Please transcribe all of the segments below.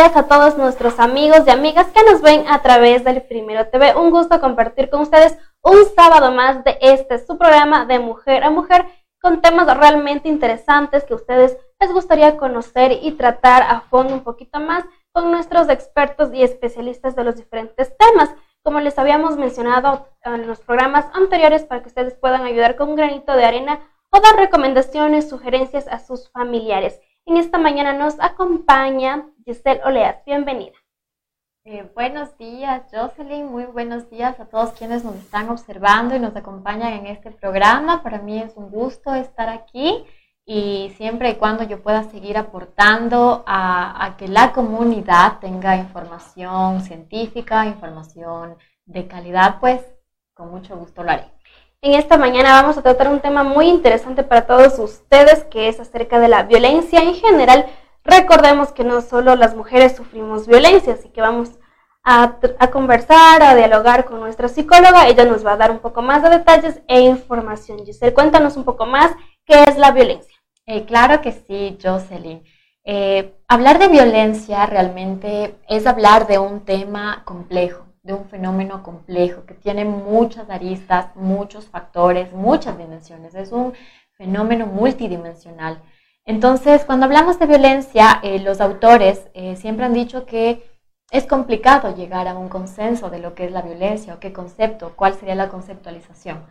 Días a todos nuestros amigos y amigas que nos ven a través del Primero TV. Un gusto compartir con ustedes un sábado más de este su programa de mujer a mujer con temas realmente interesantes que a ustedes les gustaría conocer y tratar a fondo un poquito más con nuestros expertos y especialistas de los diferentes temas. Como les habíamos mencionado en los programas anteriores para que ustedes puedan ayudar con un granito de arena o dar recomendaciones, sugerencias a sus familiares. En esta mañana nos acompaña Giselle Oleas. Bienvenida. Eh, buenos días, Jocelyn. Muy buenos días a todos quienes nos están observando y nos acompañan en este programa. Para mí es un gusto estar aquí y siempre y cuando yo pueda seguir aportando a, a que la comunidad tenga información científica, información de calidad, pues con mucho gusto lo haré. En esta mañana vamos a tratar un tema muy interesante para todos ustedes, que es acerca de la violencia en general. Recordemos que no solo las mujeres sufrimos violencia, así que vamos a, conversar, a dialogar con nuestra psicóloga. Ella nos va a dar un poco más de detalles e información. Giselle, cuéntanos un poco más qué es la violencia. Eh, claro que sí, Jocelyn. Eh, hablar de violencia realmente es hablar de un tema complejo de un fenómeno complejo que tiene muchas aristas, muchos factores, muchas dimensiones. Es un fenómeno multidimensional. Entonces, cuando hablamos de violencia, eh, los autores eh, siempre han dicho que es complicado llegar a un consenso de lo que es la violencia o qué concepto, cuál sería la conceptualización.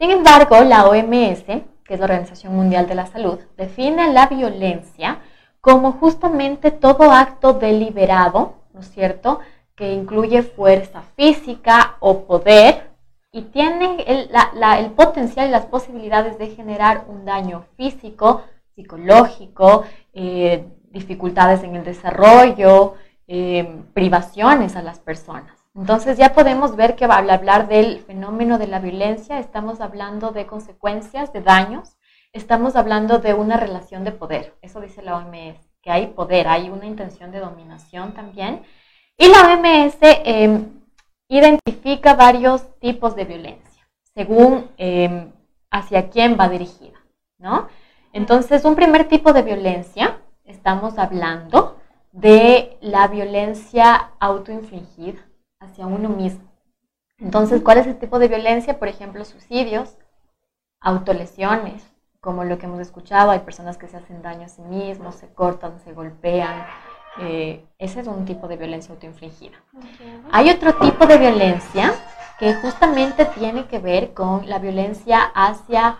Sin embargo, la OMS, que es la Organización Mundial de la Salud, define la violencia como justamente todo acto deliberado, ¿no es cierto?, que incluye fuerza física o poder y tiene el, potencial y las posibilidades de generar un daño físico, psicológico, eh, dificultades en el desarrollo, eh, privaciones a las personas. Entonces ya podemos ver que al hablar del fenómeno de la violencia estamos hablando de consecuencias, de daños, estamos hablando de una relación de poder. Eso dice la OMS, que hay poder, hay una intención de dominación también y la OMS em, identifica varios tipos de violencia, según em, hacia quién va dirigida, ¿no? Entonces, un primer tipo de violencia, estamos hablando de la violencia autoinfligida hacia uno mismo. Entonces, ¿cuál es el tipo de violencia? Por ejemplo, suicidios, autolesiones, como lo que hemos escuchado, hay personas que se hacen daño a sí mismos, se cortan, se golpean, eh, ese es un tipo de violencia autoinfligida. Hay otro tipo de violencia que justamente tiene que ver con la violencia hacia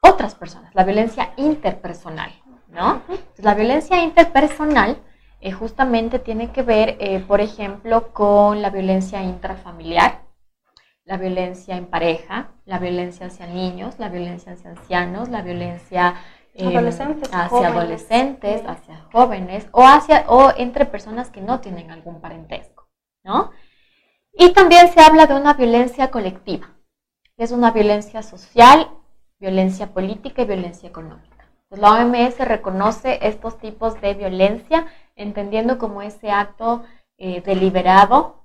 otras personas, la violencia interpersonal, ¿no? la violencia interpersonal eh, justamente tiene que ver, eh, por ejemplo, con la violencia intrafamiliar, la violencia en pareja, la violencia hacia niños, la violencia hacia ancianos, la violencia adolescentes, hacia adolescentes, hacia jóvenes o hacia o entre personas que no tienen algún parentesco, ¿no? Y también se habla de una violencia colectiva, que es una violencia social, violencia política y violencia económica. Pues la OMS reconoce estos tipos de violencia entendiendo como ese acto eh, deliberado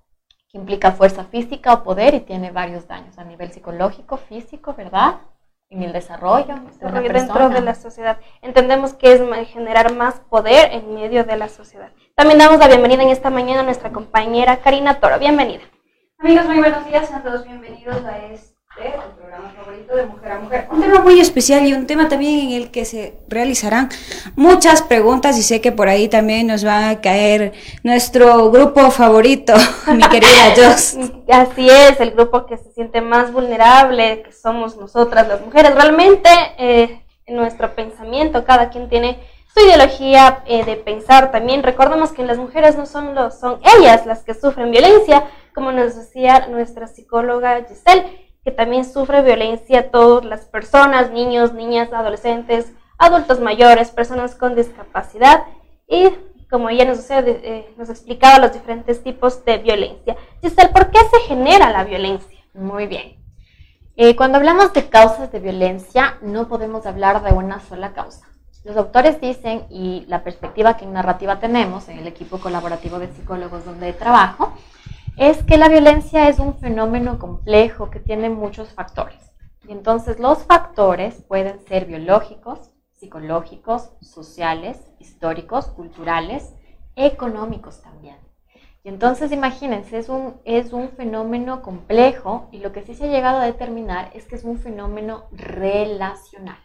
que implica fuerza física o poder y tiene varios daños a nivel psicológico, físico, ¿verdad? en el desarrollo, dentro de la sociedad. Entendemos que es generar más poder en medio de la sociedad. También damos la bienvenida en esta mañana a nuestra compañera Karina Toro. Bienvenida. Amigos, muy buenos días. a todos bienvenidos a este el programa favorito de Mujer a Mujer. Un tema muy especial y un tema también en el que se realizarán muchas preguntas y sé que por ahí también nos va a caer nuestro grupo favorito, mi querida Jos. Así es, el grupo que se siente más vulnerable, que somos nosotras las mujeres. Realmente eh, en nuestro pensamiento cada quien tiene su ideología eh, de pensar también. Recordemos que las mujeres no son los, son ellas las que sufren violencia, como nos decía nuestra psicóloga Giselle que también sufre violencia todas las personas, niños, niñas, adolescentes, adultos mayores, personas con discapacidad y como ella nos, eh, nos los diferentes tipos de violencia. Giselle, ¿por qué se genera la violencia? Muy bien. Eh, cuando hablamos de causas de violencia, no podemos hablar de una sola causa. Los autores dicen, y la perspectiva que en narrativa tenemos en el equipo colaborativo de psicólogos donde trabajo, es que la violencia es un fenómeno complejo que tiene muchos factores. Y entonces los factores pueden ser biológicos, psicológicos, sociales, históricos, culturales económicos también. Y entonces imagínense, es un, es un fenómeno complejo y lo que sí se ha llegado a determinar es que es un fenómeno relacional.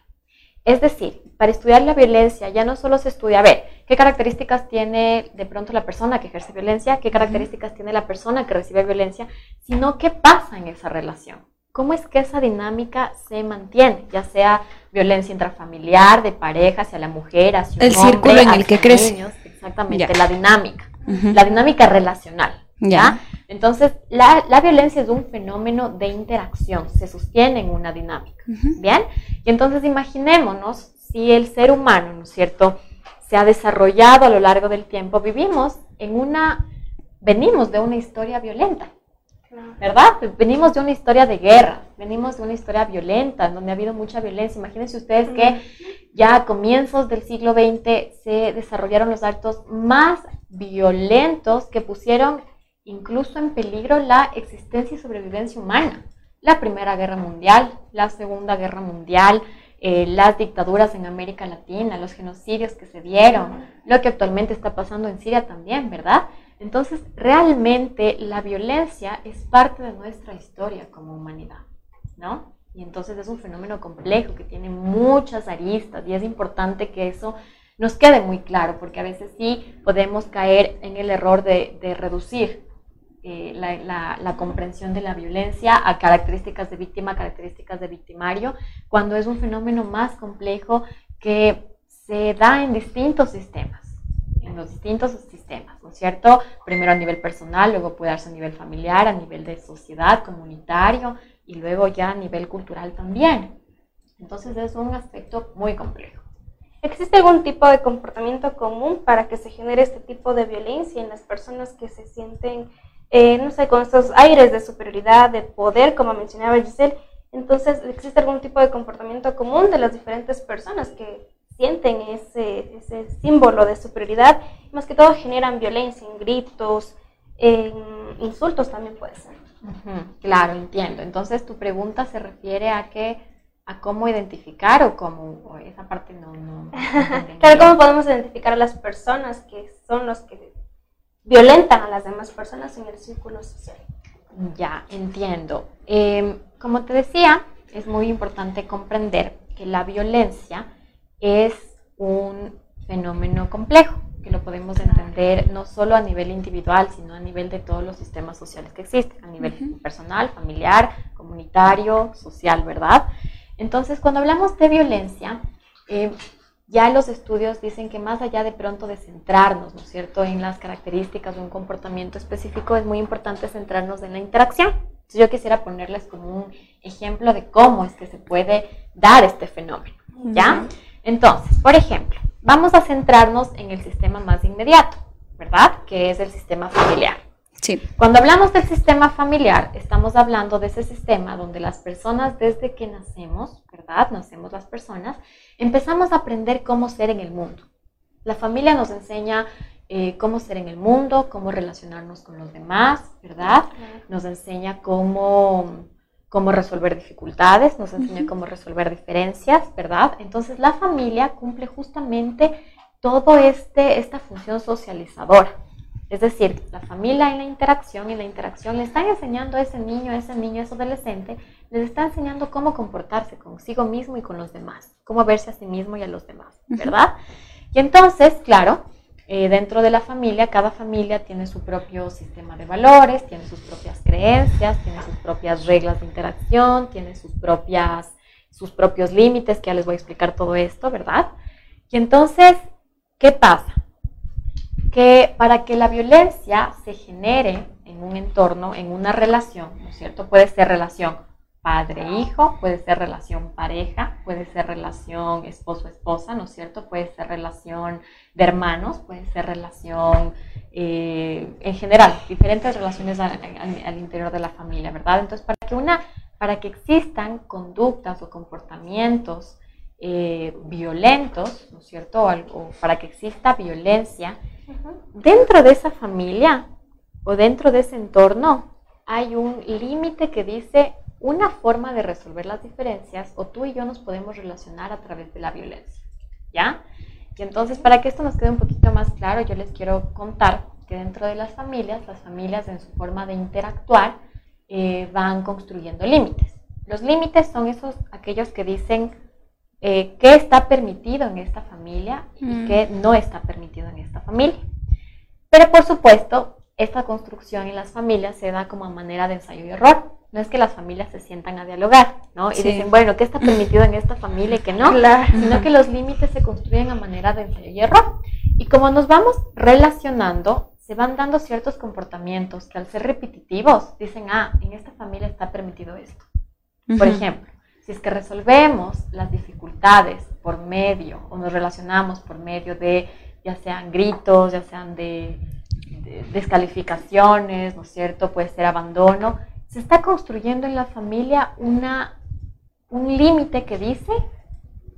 Es decir, para estudiar la violencia ya no solo se estudia, a ver, qué características tiene de pronto la persona que ejerce violencia, qué características tiene la persona que recibe violencia, sino qué pasa en esa relación. ¿Cómo es que esa dinámica se mantiene? Ya sea violencia intrafamiliar, de pareja, hacia la mujer, hacia el círculo en el que crece. exactamente, la dinámica, la dinámica relacional. ¿ya? Entonces, la, violencia es un fenómeno de interacción, se sostiene en una dinámica. ¿Bien? Y entonces imaginémonos si el ser humano, ¿no es cierto?, se ha desarrollado a lo largo del tiempo, vivimos en una, venimos de una historia violenta. ¿Verdad? Venimos de una historia de guerra, venimos de una historia violenta, en donde ha habido mucha violencia. Imagínense ustedes que ya a comienzos del siglo XX se desarrollaron los actos más violentos que pusieron incluso en peligro la existencia y sobrevivencia humana. La Primera Guerra Mundial, la Segunda Guerra Mundial, eh, las dictaduras en América Latina, los genocidios que se dieron, lo que actualmente está pasando en Siria también, ¿verdad? Entonces, realmente la violencia es parte de nuestra historia como humanidad, ¿no? Y entonces es un fenómeno complejo que tiene muchas aristas y es importante que eso nos quede muy claro, porque a veces sí podemos caer en el error de, reducir eh, la, comprensión de la violencia a características de víctima, características de victimario, cuando es un fenómeno más complejo que se da en distintos sistemas en los distintos sistemas, ¿no es cierto? Primero a nivel personal, luego puede darse a nivel familiar, a nivel de sociedad, comunitario y luego ya a nivel cultural también. Entonces es un aspecto muy complejo. ¿Existe algún tipo de comportamiento común para que se genere este tipo de violencia en las personas que se sienten, eh, no sé, con estos aires de superioridad, de poder, como mencionaba Giselle? Entonces, ¿existe algún tipo de comportamiento común de las diferentes personas que sienten ese, ese símbolo de superioridad, más que todo generan violencia en gritos, en insultos también puede ser. claro, entiendo. Entonces tu pregunta se refiere a que a cómo identificar o cómo esa parte no, no, claro, cómo podemos identificar a las personas que son los que violentan a las demás personas en el círculo social. Ya, entiendo. Em, como te decía, es muy importante comprender que la violencia es un fenómeno complejo, que lo podemos entender no solo a nivel individual, sino a nivel de todos los sistemas sociales que existen, a nivel personal, familiar, comunitario, social, ¿verdad? Entonces, cuando hablamos de violencia, eh, ya los estudios dicen que más allá de pronto de centrarnos, ¿no es cierto?, en las características de un comportamiento específico, es muy importante centrarnos en la interacción. Entonces, yo quisiera ponerles como un ejemplo de cómo es que se puede dar este fenómeno, ¿ya? Entonces, por ejemplo, vamos a centrarnos en el sistema más inmediato, ¿verdad? Que es el sistema familiar. Sí. Cuando hablamos del sistema familiar, estamos hablando de ese sistema donde las personas desde que nacemos, ¿verdad? Nacemos las personas, empezamos a aprender cómo ser en el mundo. La familia nos enseña eh, cómo ser en el mundo, cómo relacionarnos con los demás, ¿verdad? Nos enseña cómo cómo resolver dificultades, nos enseña cómo resolver diferencias, ¿verdad? Entonces la familia cumple justamente todo este esta función socializadora. Es decir, la familia en la interacción, en la interacción le están enseñando a ese niño, a ese niño, a ese adolescente, les está enseñando cómo comportarse consigo mismo y con los demás, cómo verse a sí mismo y a los demás, ¿verdad? Y entonces, claro, eh, dentro de la familia, cada familia tiene su propio sistema de valores, tiene sus propias creencias, tiene sus propias reglas de interacción, tiene sus, propias, sus propios límites, que ya les voy a explicar todo esto, ¿verdad? Y entonces, ¿qué pasa? Que para que la violencia se genere en un entorno, en una relación, ¿no es cierto? Puede ser relación padre-hijo, puede ser relación pareja, puede ser relación esposo-esposa, ¿no es cierto? Puede ser relación de hermanos, puede ser relación eh, en general, diferentes relaciones al, interior de la familia, ¿verdad? Entonces, para que, una, para que existan conductas o comportamientos eh, violentos, ¿no es cierto? O, para que exista violencia, dentro de esa familia o dentro de ese entorno hay un límite que dice una forma de resolver las diferencias o tú y yo nos podemos relacionar a través de la violencia, ¿ya? Y entonces, para que esto nos quede un poquito más claro, yo les quiero contar que dentro de las familias, las familias en su forma de interactuar eh, van construyendo límites. Los límites son esos, aquellos que dicen eh, qué está permitido en esta familia y Mm. qué no está permitido en esta familia. Pero por supuesto, esta construcción en las familias se da como a manera de ensayo y error. No es que las familias se sientan a dialogar, ¿no? Y Sí. dicen, bueno, ¿qué está permitido en esta familia y qué no? Claro. Sino que los límites se construyen a manera de ensayo y error. Y como nos vamos relacionando, se van dando ciertos comportamientos que al ser repetitivos dicen, ah, en esta familia está permitido esto. Por Ujú. ejemplo, si es que resolvemos las dificultades por medio o nos relacionamos por medio de ya sean gritos, ya sean de, de descalificaciones, ¿no es cierto? Puede ser abandono. Se está construyendo en la familia una, un límite que dice,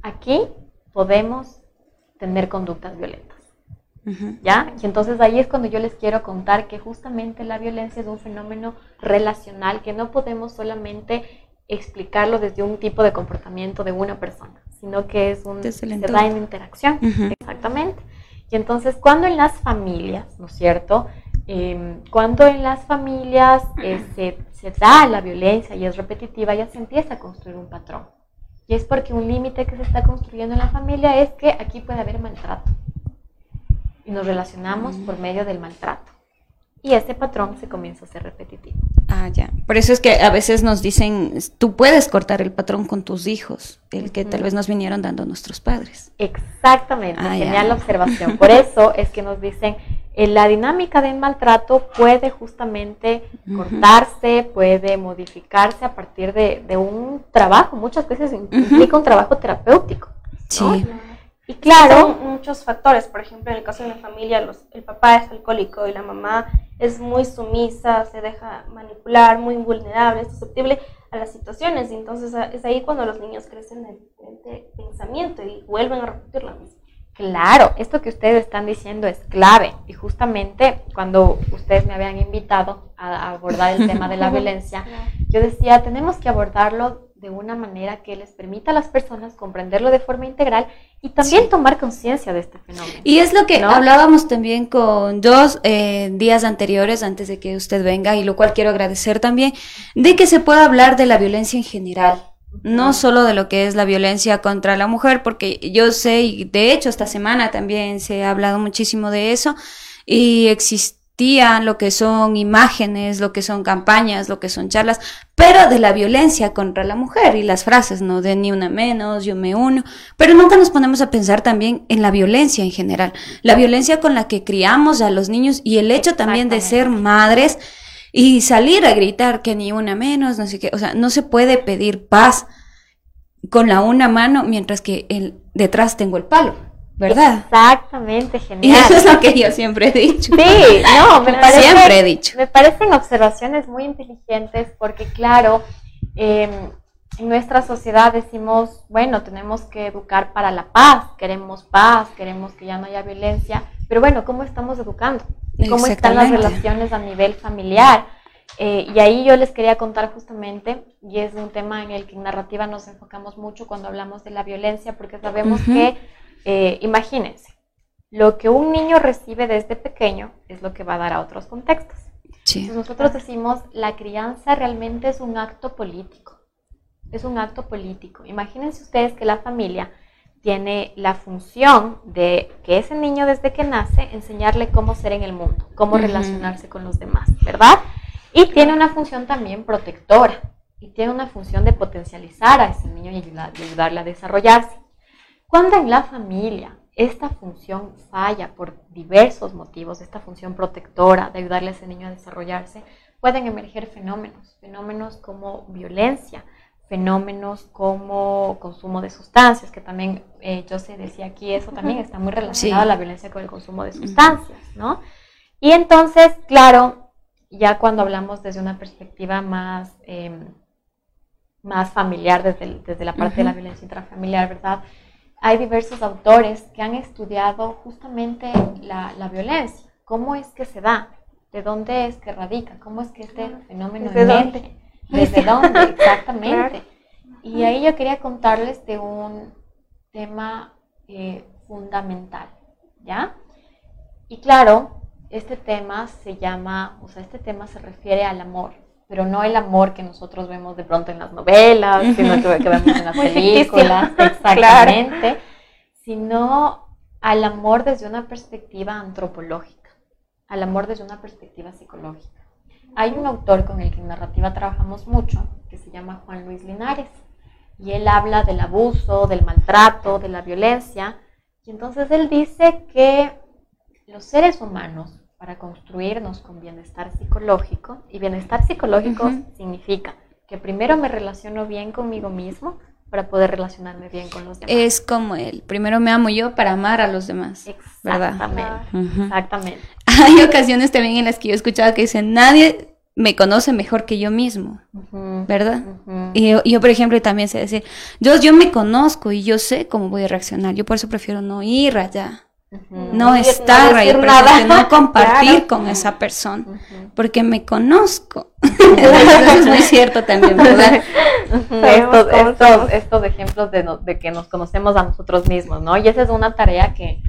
aquí podemos tener conductas violentas. ¿Ya? Y entonces ahí es cuando yo les quiero contar que justamente la violencia es un fenómeno relacional que no podemos solamente explicarlo desde un tipo de comportamiento de una persona, sino que es un se da en interacción. Exactamente. Y entonces, cuando en las familias, ¿no es cierto? Eh, cuando en las familias eh, se, se da la violencia y es repetitiva, ya se empieza a construir un patrón. Y es porque un límite que se está construyendo en la familia es que aquí puede haber maltrato. Y nos relacionamos por medio del maltrato. Y ese patrón se comienza a ser repetitivo. Ah, ya. Por eso es que a veces nos dicen, tú puedes cortar el patrón con tus hijos, el que tal vez nos vinieron dando nuestros padres. Exactamente, Ah, genial ya. observación. Por eso es que nos dicen, eh, la dinámica del maltrato puede justamente cortarse, puede modificarse a partir de, de un trabajo, muchas veces implica un trabajo terapéutico. Sí. Y claro, Son muchos factores, por ejemplo, en el caso de una familia, los, el papá es alcohólico y la mamá es muy sumisa, se deja manipular, muy vulnerable, es susceptible a las situaciones. Y entonces a- es ahí cuando los niños crecen en diferente pensamiento y vuelven a repetir lo mismo. Claro, esto que ustedes están diciendo es clave y justamente cuando ustedes me habían invitado a abordar el tema de la violencia, yo decía, tenemos que abordarlo de una manera que les permita a las personas comprenderlo de forma integral y también Sí. tomar conciencia de este fenómeno. Y es lo que ¿No? hablábamos también con dos eh, días anteriores, antes de que usted venga, y lo cual quiero agradecer también, de que se pueda hablar de la violencia en general. No solo de lo que es la violencia contra la mujer, porque yo sé, y de hecho esta semana también se ha hablado muchísimo de eso, y existían lo que son imágenes, lo que son campañas, lo que son charlas, pero de la violencia contra la mujer y las frases, ¿no? De ni una menos, yo me uno, pero nunca nos ponemos a pensar también en la violencia en general, la violencia con la que criamos a los niños y el hecho también de ser madres y salir a gritar que ni una menos, no sé qué, o sea, no se puede pedir paz con la una mano mientras que el, detrás tengo el palo, ¿verdad? Exactamente, Y genial. eso es lo que yo siempre he dicho. Sí, no, me parece, Siempre he dicho. me parecen observaciones muy inteligentes porque, claro, eh, en nuestra sociedad decimos, bueno, tenemos que educar para la paz, queremos paz, queremos que ya no haya violencia, pero bueno, ¿cómo estamos educando? ¿Cómo están las relaciones a nivel familiar? Eh, y ahí yo les quería contar justamente, y es un tema en el que en narrativa nos enfocamos mucho cuando hablamos de la violencia, porque sabemos que, eh, imagínense, lo que un niño recibe desde pequeño es lo que va a dar a otros contextos. Sí. Entonces nosotros decimos, la crianza realmente es un acto político. Es un acto político. Imagínense ustedes que la familia tiene la función de que ese niño desde que nace enseñarle cómo ser en el mundo, cómo relacionarse con los demás, ¿verdad? Y tiene una función también protectora y tiene una función de potencializar a ese niño y ayudarle a desarrollarse. Cuando en la familia esta función falla por diversos motivos, esta función protectora de ayudarle a ese niño a desarrollarse, pueden emerger fenómenos, fenómenos como violencia, fenómenos como consumo de sustancias, que también eh, yo se decía aquí, eso también está muy relacionado Sí. a la violencia con el consumo de sustancias, ¿no? Y entonces, claro, ya cuando hablamos desde una perspectiva más, eh, más familiar, desde, el- desde la parte de la violencia intrafamiliar, ¿verdad? Hay diversos autores que han estudiado justamente la, la violencia, cómo es que se da, de dónde es que radica, cómo es que este fenómeno ¿Desde emerge, dónde? desde dónde, exactamente. Y ahí yo quería contarles de un tema eh, fundamental, ¿ya? Y claro, este tema se llama, o sea, este tema se refiere al amor, pero no el amor que nosotros vemos de pronto en las novelas, sino que, vemos en las películas, exactamente, sino al amor desde una perspectiva antropológica, al amor desde una perspectiva psicológica. Hay un autor con el que en narrativa trabajamos mucho, que se llama Juan Luis Linares, y él habla del abuso, del maltrato, de la violencia, y entonces él dice que los seres humanos para construirnos con bienestar psicológico. Y bienestar psicológico significa que primero me relaciono bien conmigo mismo para poder relacionarme bien con los demás. Es como el primero me amo yo para amar a los demás. Exactamente. Exactamente. Hay ocasiones también en las que yo he escuchado que dicen, nadie me conoce mejor que yo mismo, ¿verdad? Y yo, por ejemplo, también sé decir, yo, yo me conozco y yo sé cómo voy a reaccionar, yo por eso prefiero no ir allá no estar ahí no compartir con esa persona, porque me conozco. Eso es muy cierto también, ¿verdad? estos, ejemplos de, que nos conocemos a nosotros mismos, ¿no? Y esa es una tarea que,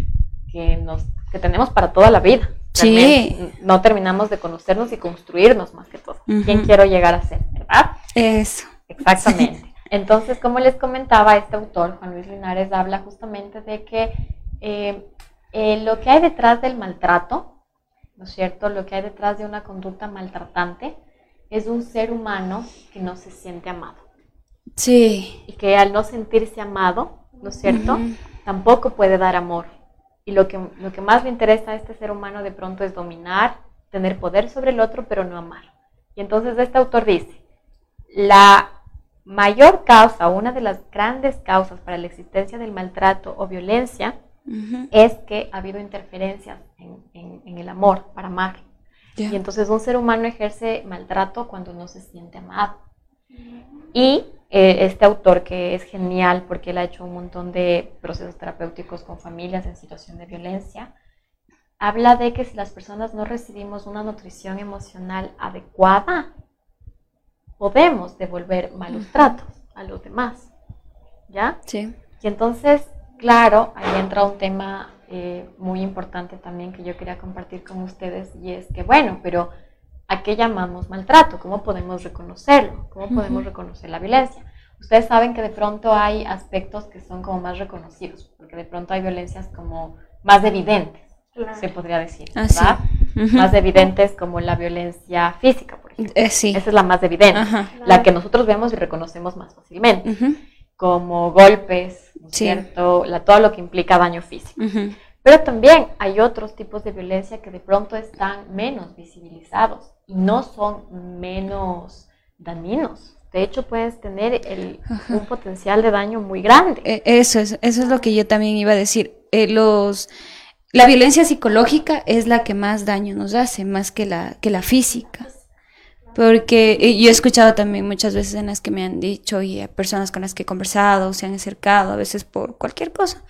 nos, que tenemos para toda la vida. Sí. no terminamos de conocernos y construirnos más que todo. ¿Quién quiero llegar a ser, verdad? Eso. Exactamente. Entonces, como les comentaba, este autor, Juan Luis Linares, habla justamente de que eh, eh, lo que hay detrás del maltrato, ¿no es cierto? Lo que hay detrás de una conducta maltratante es un ser humano que no se siente amado. Sí. Y que al no sentirse amado, ¿no es cierto? Tampoco puede dar amor. Y lo que, lo que más le interesa a este ser humano de pronto es dominar, tener poder sobre el otro, pero no amar. Y entonces este autor dice, la mayor causa, una de las grandes causas para la existencia del maltrato o violencia, es que ha habido interferencias en, el amor para amar. Y entonces un ser humano ejerce maltrato cuando no se siente amado. Y eh, este autor que es genial porque él ha hecho un montón de procesos terapéuticos con familias en situación de violencia, habla de que si las personas no recibimos una nutrición emocional adecuada, podemos devolver malos tratos a los demás. ¿Ya? Sí. Y entonces Claro, ahí entra un tema eh, muy importante también que yo quería compartir con ustedes y es que, bueno, pero ¿a qué llamamos maltrato? ¿Cómo podemos reconocerlo? ¿Cómo podemos reconocer la violencia? Ustedes saben que de pronto hay aspectos que son como más reconocidos, porque de pronto hay violencias como más evidentes, se podría decir, ah, ¿verdad? Más evidentes como la violencia física, por ejemplo. Eh, sí. Esa es la más evidente, la que nosotros vemos y reconocemos más fácilmente como golpes, ¿cierto? La, todo lo que implica daño físico. Pero también hay otros tipos de violencia que de pronto están menos visibilizados y no son menos dañinos. De hecho, puedes tener un potencial de daño muy grande. E, eso es, eso es lo que yo también iba a decir. Eh, los, la violencia psicológica es la que más daño nos hace, más que la, que la física. Porque yo he escuchado también muchas veces en las que me han dicho y a personas con las que he conversado, se han acercado a veces por cualquier cosa.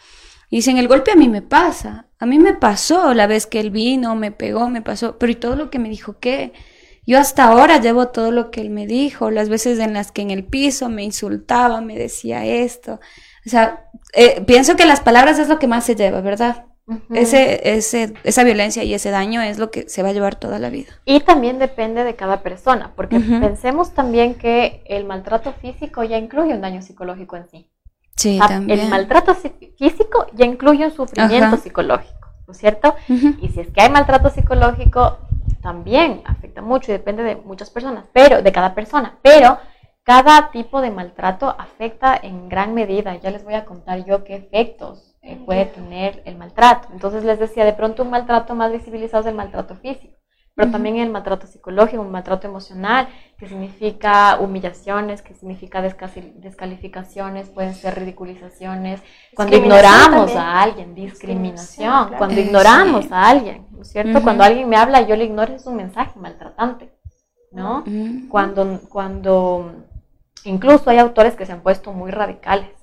Y dicen, el golpe a mí me pasa. A mí me pasó la vez que él vino, me pegó, me pasó. Pero ¿y todo lo que me dijo qué? Yo hasta ahora llevo todo lo que él me dijo, las veces en las que en el piso me insultaba, me decía esto. O sea, eh, pienso que las palabras es lo que más se lleva, ¿verdad? Ese, ese, esa violencia y ese daño es lo que se va a llevar toda la vida. Y también depende de cada persona, porque pensemos también que el maltrato físico ya incluye un daño psicológico en sí. Sí, también. El maltrato físico ya incluye un sufrimiento psicológico, ¿no es cierto? Y si es que hay maltrato psicológico, también afecta mucho y depende de muchas personas, pero de cada persona, pero cada tipo de maltrato afecta en gran medida. Ya les voy a contar yo qué efectos eh, puede tener el maltrato. Entonces les decía, de pronto un maltrato más visibilizado es el maltrato físico, pero también el maltrato psicológico, un maltrato emocional, que significa humillaciones, que significa descalificaciones, pueden ser ridiculizaciones, cuando ignoramos a alguien, discriminación, cuando ignoramos a alguien, ¿no es cierto? Cuando alguien me habla yo le ignoro es un mensaje maltratante, ¿no? Cuando, cuando incluso hay autores que se han puesto muy radicales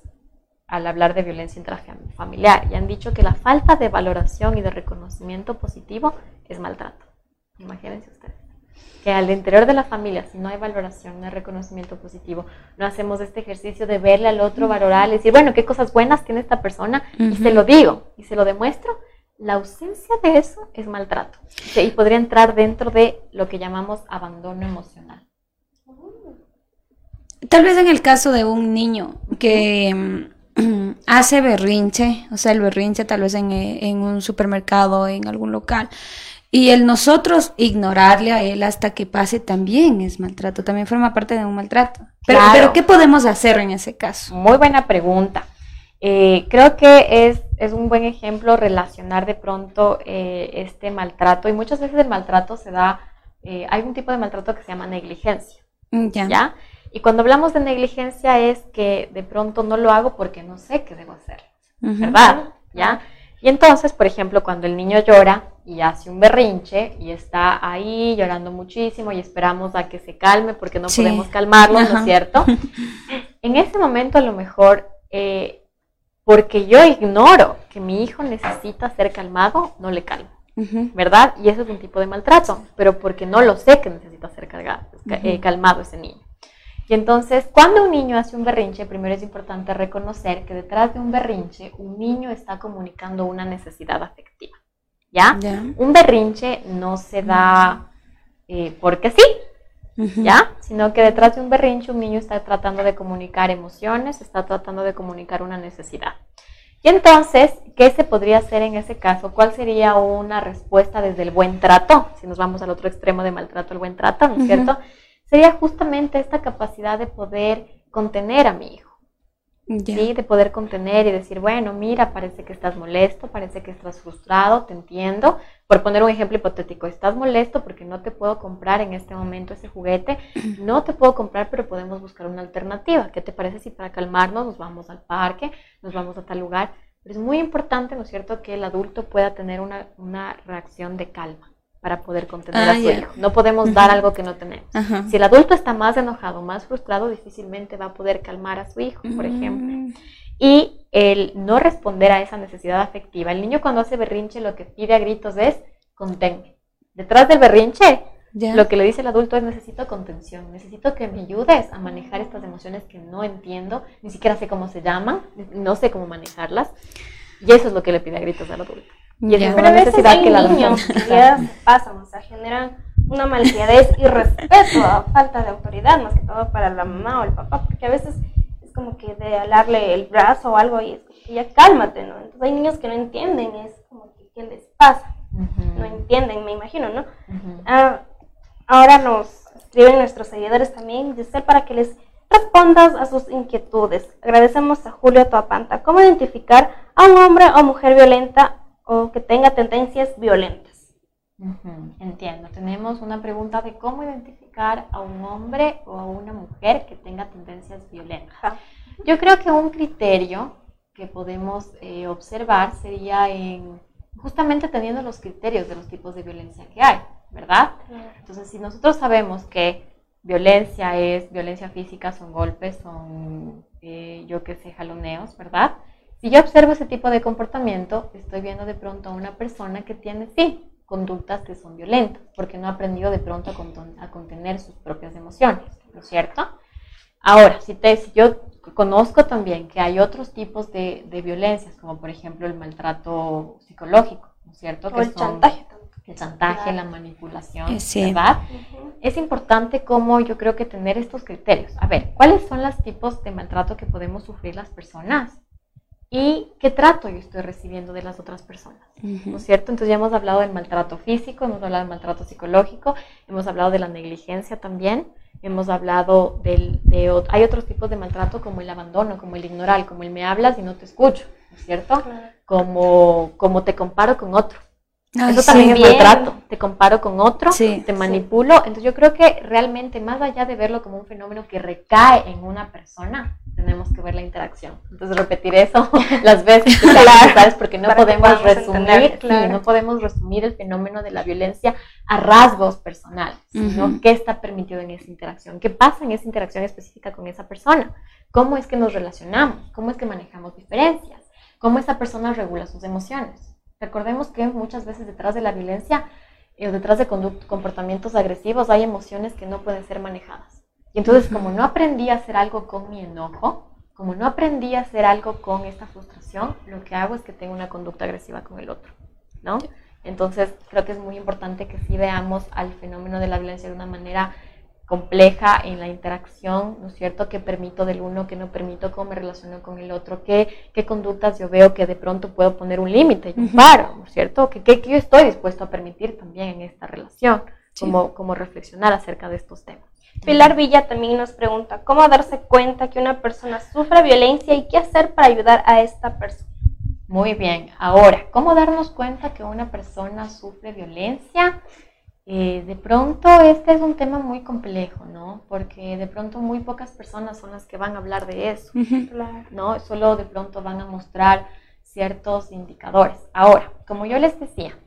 al hablar de violencia intrafamiliar y han dicho que la falta de valoración y de reconocimiento positivo es maltrato. Imagínense ustedes. que al interior de la familia, si no hay valoración, no hay reconocimiento positivo, no hacemos este ejercicio de verle al otro, valorar, y decir, bueno, qué cosas buenas tiene esta persona, y se lo digo, y se lo demuestro, la ausencia de eso es maltrato. Y podría entrar dentro de lo que llamamos abandono emocional. Tal vez en el caso de un niño que hace berrinche, o sea, el berrinche tal vez en, en un supermercado, en algún local, y el nosotros ignorarle a él hasta que pase también es maltrato, también forma parte de un maltrato. Pero, pero ¿qué podemos hacer en ese caso? Muy buena pregunta. Eh, creo que es, es, un buen ejemplo relacionar de pronto eh, este maltrato y muchas veces el maltrato se da, eh, hay un tipo de maltrato que se llama negligencia. Mm, ya. ¿ya? Y cuando hablamos de negligencia es que de pronto no lo hago porque no sé qué debo hacer, ¿verdad? ¿Ya? Y entonces, por ejemplo, cuando el niño llora y hace un berrinche y está ahí llorando muchísimo y esperamos a que se calme porque no podemos calmarlo, ¿no es cierto? en ese momento a lo mejor, eh, porque yo ignoro que mi hijo necesita ser calmado, no le calmo. ¿Verdad? Y eso es un tipo de maltrato, pero porque no lo sé que necesita ser cargado, eh, calmado ese niño. Y entonces, cuando un niño hace un berrinche, primero es importante reconocer que detrás de un berrinche, un niño está comunicando una necesidad afectiva. ¿Ya? Un berrinche no se da eh, porque sí, ¿ya? Sino que detrás de un berrinche un niño está tratando de comunicar emociones, está tratando de comunicar una necesidad. Y entonces, ¿qué se podría hacer en ese caso? ¿Cuál sería una respuesta desde el buen trato? Si nos vamos al otro extremo de maltrato, el buen trato, ¿no es cierto? Sería justamente esta capacidad de poder contener a mi hijo. ¿sí? De poder contener y decir, bueno, mira, parece que estás molesto, parece que estás frustrado, te entiendo. Por poner un ejemplo hipotético, estás molesto porque no te puedo comprar en este momento ese juguete, no te puedo comprar, pero podemos buscar una alternativa. ¿Qué te parece si para calmarnos nos vamos al parque, nos vamos a tal lugar? Pero es muy importante, ¿no es cierto?, que el adulto pueda tener una, una reacción de calma para poder contener a ah, su hijo. No podemos dar algo que no tenemos. Si el adulto está más enojado, más frustrado, difícilmente va a poder calmar a su hijo, por ejemplo. Y el no responder a esa necesidad afectiva. El niño cuando hace berrinche lo que pide a gritos es conténme. Detrás del berrinche, lo que le dice el adulto es necesito contención, necesito que me ayudes a manejar estas emociones que no entiendo, ni siquiera sé cómo se llaman, no sé cómo manejarlas. Y eso es lo que le pide a gritos al adulto. Y es una necesidad que la niños que ya pasan, o sea, generan una malcriadez y respeto a falta de autoridad, más que todo para la mamá o el papá, porque a veces es como que de alarle el brazo o algo y es como que ya cálmate, ¿no? Entonces hay niños que no entienden, es como que ¿qué les pasa? No entienden, me imagino, ¿no? Ah, ahora nos escriben nuestros seguidores también, Giselle, para que les respondas a sus inquietudes. Agradecemos a Julio Toapanta. ¿Cómo identificar a un hombre o mujer violenta o que tenga tendencias violentas? entiendo. Tenemos una pregunta de cómo identificar a un hombre o a una mujer que tenga tendencias violentas. Yo creo que un criterio que podemos eh, observar sería en justamente teniendo los criterios de los tipos de violencia que hay, ¿verdad? Entonces, si nosotros sabemos que violencia es violencia física, son golpes, son, eh, yo qué sé, jaloneos, ¿verdad? Si yo observo ese tipo de comportamiento, estoy viendo de pronto a una persona que tiene, sí, conductas que son violentas, porque no ha aprendido de pronto a, contener sus propias emociones, ¿no es cierto? Ahora, si, te, yo conozco también que hay otros tipos de, violencias, como por ejemplo el maltrato psicológico, ¿no es cierto? O el chantaje el chantaje, la manipulación, ¿verdad? Es importante como yo creo que tener estos criterios. A ver, ¿cuáles son los tipos de maltrato que podemos sufrir las personas? ¿Y qué trato yo estoy recibiendo de las otras personas? ¿No es cierto? Entonces ya hemos hablado del maltrato físico, hemos hablado del maltrato psicológico, hemos hablado de la negligencia también, hemos hablado del, de... Hay otros tipos de maltrato como el abandono, como el ignorar, como el me hablas y no te escucho, ¿no es cierto? Como, como te comparo con otro. Eso también es maltrato. Te comparo con otro, te manipulo. Entonces yo creo que realmente, más allá de verlo como un fenómeno que recae en una persona, tenemos que ver la interacción. Entonces repetir eso las veces que ¿sabes? Porque no podemos resumir, no podemos resumir el fenómeno de la violencia a rasgos personales, sino qué está permitido en esa interacción, qué pasa en esa interacción específica con esa persona, cómo es que nos relacionamos, cómo es que manejamos diferencias, cómo esa persona regula sus emociones. Recordemos que muchas veces detrás de la violencia o detrás de comportamientos agresivos hay emociones que no pueden ser manejadas. Y entonces, como no aprendí a hacer algo con mi enojo, como no aprendí a hacer algo con esta frustración, lo que hago es que tengo una conducta agresiva con el otro, ¿no? Entonces, creo que es muy importante que sí veamos al fenómeno de la violencia de una manera compleja en la interacción, ¿no es cierto?, qué permito del uno, qué no permito, cómo me relaciono con el otro, qué, qué conductas yo veo que de pronto puedo poner un límite y un paro, ¿no es cierto?, que, que, yo estoy dispuesto a permitir también en esta relación, como, como reflexionar acerca de estos temas. Pilar Villa también nos pregunta, ¿cómo darse cuenta que una persona sufre violencia y qué hacer para ayudar a esta persona? Muy bien, ahora, ¿cómo darnos cuenta que una persona sufre violencia? Eh, de pronto este es un tema muy complejo, ¿no? Porque de pronto muy pocas personas son las que van a hablar de eso, ¿no? Solo de pronto van a mostrar ciertos indicadores. Ahora, como yo les decía,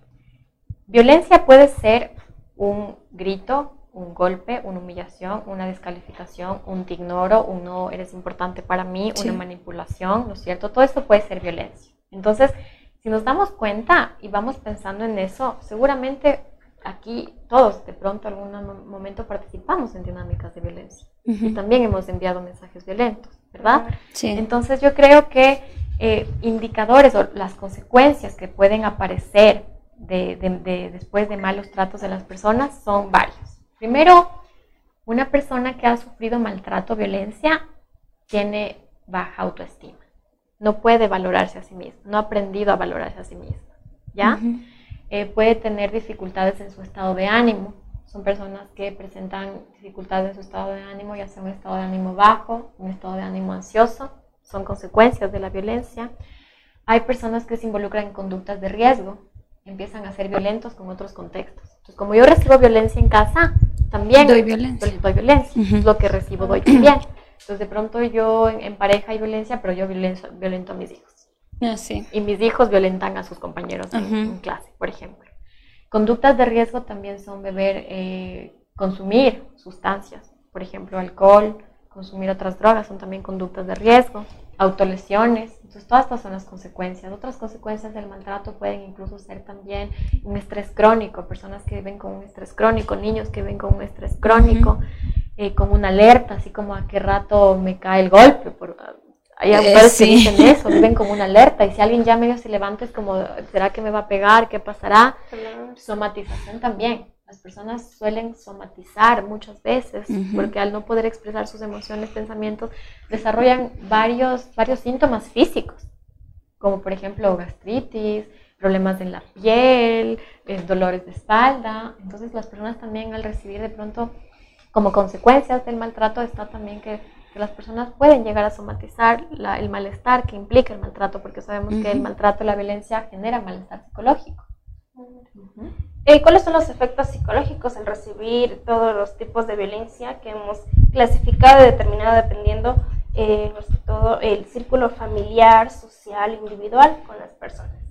violencia puede ser un grito, un golpe, una humillación, una descalificación, un te ignoro, un no eres importante para mí, una manipulación, ¿no es cierto? Todo esto puede ser violencia. Entonces, si nos damos cuenta y vamos pensando en eso, seguramente aquí todos de pronto algún momento participamos en dinámicas de violencia y también hemos enviado mensajes violentos, ¿verdad? Sí. Entonces yo creo que eh, indicadores o las consecuencias que pueden aparecer de, después de malos tratos de las personas son varios. Primero, una persona que ha sufrido maltrato, violencia, tiene baja autoestima. No puede valorarse a sí misma, no ha aprendido a valorarse a sí misma, ¿ya? Eh, puede tener dificultades en su estado de ánimo. Son personas que presentan dificultades en su estado de ánimo, ya sea un estado de ánimo bajo, un estado de ánimo ansioso. Son consecuencias de la violencia. Hay personas que se involucran en conductas de riesgo, empiezan a ser violentos con otros contextos. Entonces, como yo recibo violencia en casa, también doy violencia. Doy violencia. Lo que recibo doy también. Entonces, de pronto yo en, pareja hay violencia, pero yo violento a mis hijos. Ah, y mis hijos violentan a sus compañeros en, clase, por ejemplo. Conductas de riesgo también son beber, eh, consumir sustancias, por ejemplo, alcohol, consumir otras drogas, son también conductas de riesgo, autolesiones. Entonces, todas estas son las consecuencias. Otras consecuencias del maltrato pueden incluso ser también un estrés crónico, personas que viven con un estrés crónico, niños que viven con un estrés crónico, eh, con una alerta, así como a qué rato me cae el golpe, por, hay autores que dicen eso, viven como una alerta y si alguien ya medio se levanta es como, ¿será que me va a pegar? ¿Qué pasará? Somatización también. Las personas suelen somatizar muchas veces porque al no poder expresar sus emociones, pensamientos, desarrollan varios, varios síntomas físicos, como por ejemplo gastritis, problemas en la piel, eh, dolores de espalda. Entonces las personas también al recibir de pronto como consecuencias del maltrato está también que que las personas pueden llegar a somatizar el malestar que implica el maltrato, porque sabemos que el maltrato la violencia genera malestar psicológico. Eh, ¿Cuáles son los efectos psicológicos en recibir todos los tipos de violencia que hemos clasificado y determinado dependiendo eh, todo el círculo familiar, social, individual con las personas?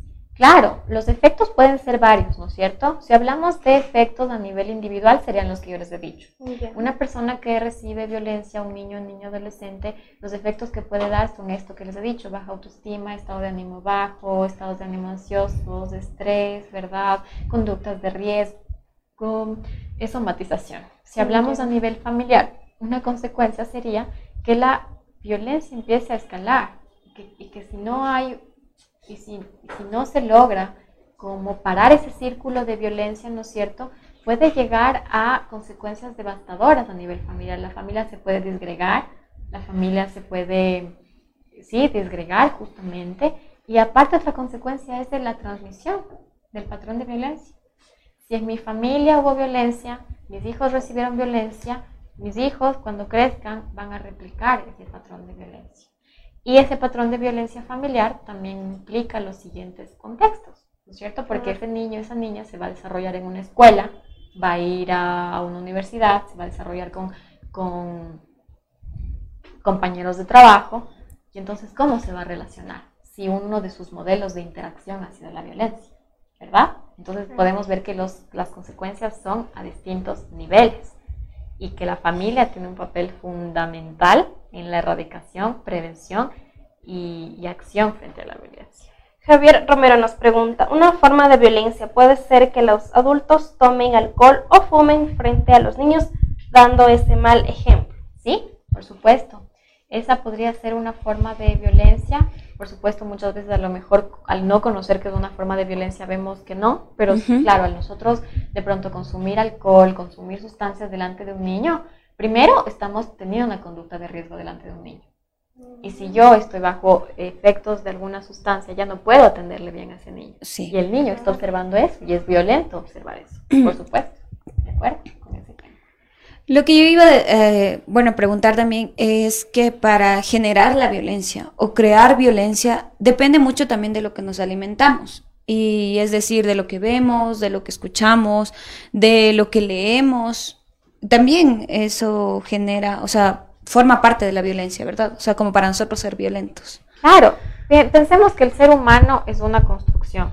Claro, los efectos pueden ser varios, ¿no es cierto? Si hablamos de efectos a nivel individual, serían los que yo les he dicho. Una persona que recibe violencia, un niño, un niño adolescente, los efectos que puede dar son esto que les he dicho, baja autoestima, estado de ánimo bajo, estados de ánimo ansiosos, estrés, ¿verdad? Conductas de riesgo, es somatización. Si hablamos a nivel familiar, una consecuencia sería que la violencia empiece a escalar y que si no hay y si, no se logra como parar ese círculo de violencia, ¿no es cierto? Puede llegar a consecuencias devastadoras a nivel familiar. La familia se puede disgregar, la familia se puede, sí, disgregar justamente. Y aparte otra consecuencia es de la transmisión del patrón de violencia. Si en mi familia hubo violencia, mis hijos recibieron violencia, mis hijos cuando crezcan van a replicar ese patrón de violencia. Y ese patrón de violencia familiar también implica los siguientes contextos, ¿no es cierto? Porque ese niño, esa niña se va a desarrollar en una escuela, va a ir a una universidad, se va a desarrollar con, con compañeros de trabajo, y entonces, ¿cómo se va a relacionar si uno de sus modelos de interacción ha sido la violencia? ¿Verdad? Entonces podemos ver que los, las consecuencias son a distintos niveles y que la familia tiene un papel fundamental en la erradicación, prevención y, acción frente a la violencia. Javier Romero nos pregunta, ¿una forma de violencia puede ser que los adultos tomen alcohol o fumen frente a los niños dando ese mal ejemplo? Sí, por supuesto. Esa podría ser una forma de violencia. Por supuesto, muchas veces a lo mejor al no conocer que es una forma de violencia vemos que no, pero claro, al nosotros de pronto consumir alcohol, consumir sustancias delante de un niño, primero estamos teniendo una conducta de riesgo delante de un niño. Y si yo estoy bajo efectos de alguna sustancia, ya no puedo atenderle bien a ese niño. Y el niño está observando eso y es violento observar eso, por supuesto. ¿De acuerdo? Lo que yo iba a eh, bueno, preguntar también es que para generar la violencia o crear violencia depende mucho también de lo que nos alimentamos. Y es decir, de lo que vemos, de lo que escuchamos, de lo que leemos. También eso genera, o sea, forma parte de la violencia, ¿verdad? O sea, como para nosotros ser violentos. Claro. Pensemos que el ser humano es una construcción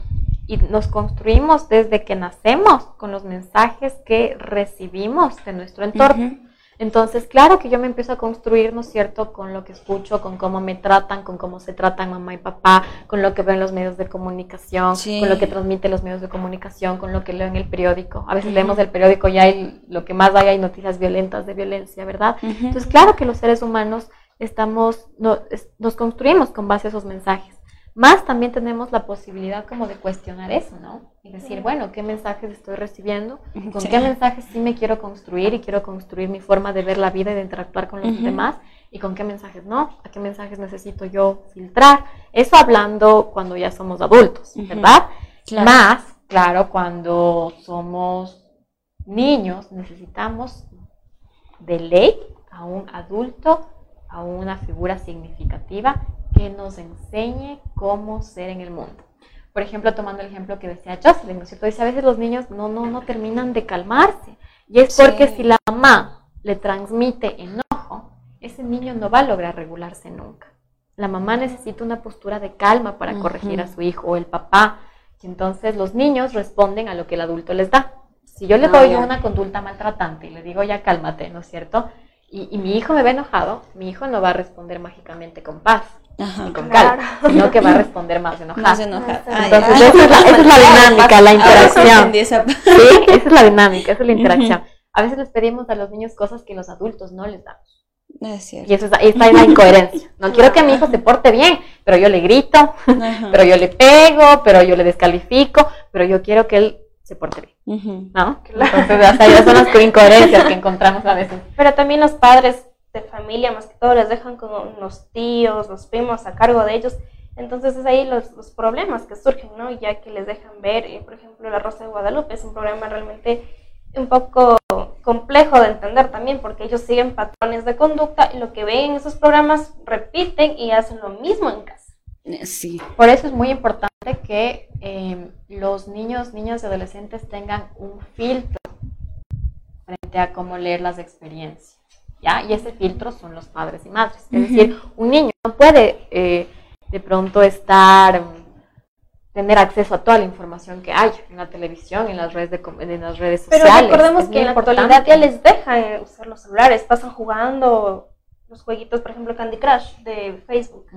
y nos construimos desde que nacemos con los mensajes que recibimos de nuestro entorno. Entonces, claro que yo me empiezo a construir, ¿no es cierto?, con lo que escucho, con cómo me tratan, con cómo se tratan mamá y papá, con lo que veo en los medios de comunicación, con lo que transmiten los medios de comunicación, con lo que leo en el periódico. A veces leemos el periódico y hay, lo que más hay, hay noticias violentas de violencia, ¿verdad? Entonces, claro que los seres humanos estamos, nos construimos con base a esos mensajes. Más también tenemos la posibilidad como de cuestionar eso, ¿no? Y decir, bueno, ¿qué mensajes estoy recibiendo? ¿Con qué mensajes sí me quiero construir y quiero construir mi forma de ver la vida y de interactuar con los demás? ¿Y con qué mensajes no? ¿A qué mensajes necesito yo filtrar? Eso hablando cuando ya somos adultos, ¿verdad? Más, claro, cuando somos niños necesitamos de ley a un adulto, a una figura significativa que nos enseñe cómo ser en el mundo. Por ejemplo, tomando el ejemplo que decía Jocelyn, ¿no es cierto? Dice, a veces los niños no, no, no terminan de calmarse. Y es porque si la mamá le transmite enojo, ese niño no va a lograr regularse nunca. La mamá necesita una postura de calma para corregir a su hijo o el papá. Y entonces los niños responden a lo que el adulto les da. Si yo le ah, doy una conducta maltratante y le digo ya cálmate, ¿no es cierto? Y, y, mi hijo me ve enojado, mi hijo no va a responder mágicamente con paz y con calma, sino que va a responder más enojado. Más enojado. Entonces, esa, es la, esa, es la, dinámica, la interacción. Sí, esa es la dinámica, esa es la interacción. A veces les pedimos a los niños cosas que los adultos no les damos. Es y eso es, está en la incoherencia. No quiero que mi hijo se porte bien, pero yo le grito, pero yo le pego, pero yo le descalifico, pero yo quiero que él se porte bien. ¿No? Entonces, hasta ahí son las incoherencias que encontramos a veces. Pero también los padres de familia, más que todo, les dejan con los tíos, los primos a cargo de ellos. Entonces es ahí los, los problemas que surgen, ¿no? Ya que les dejan ver, eh, por ejemplo, la Rosa de Guadalupe es un problema realmente un poco complejo de entender también, porque ellos siguen patrones de conducta y lo que ven en esos programas repiten y hacen lo mismo en casa. Eh, sí. Por eso es muy importante que eh, los niños, niñas y adolescentes tengan un filtro frente a cómo leer las experiencias. ¿Ya? Y ese filtro son los padres y madres. Es decir, un niño no puede eh, de pronto estar, tener acceso a toda la información que hay en la televisión, en las redes, de, en las redes sociales. Pero recordemos que en la actualidad ya les deja usar los celulares, pasan jugando los jueguitos, por ejemplo, Candy Crush de Facebook.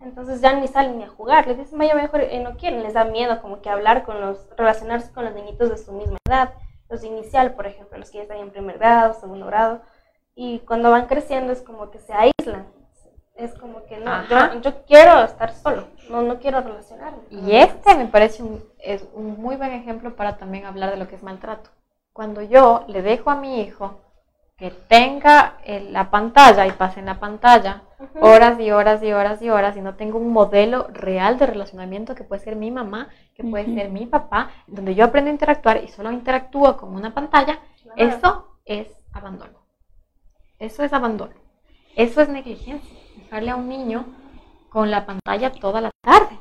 Entonces ya ni salen ni a jugar. Les dicen, vaya, mejor eh, no quieren, les da miedo como que hablar con los, relacionarse con los niñitos de su misma edad. Los de inicial, por ejemplo, los que ya están en primer grado, segundo grado y cuando van creciendo es como que se aíslan. Es como que no, yo, quiero estar solo, no, no quiero relacionarme. Y este me parece un, es un muy buen ejemplo para también hablar de lo que es maltrato. Cuando yo le dejo a mi hijo que tenga la pantalla y pase en la pantalla horas y horas y horas y horas y no tengo un modelo real de relacionamiento que puede ser mi mamá, que puede ser mi papá, donde yo aprendo a interactuar y solo interactúo con una pantalla, eso es abandono. Eso es abandono. Eso es negligencia. Dejarle a un niño con la pantalla toda la tarde.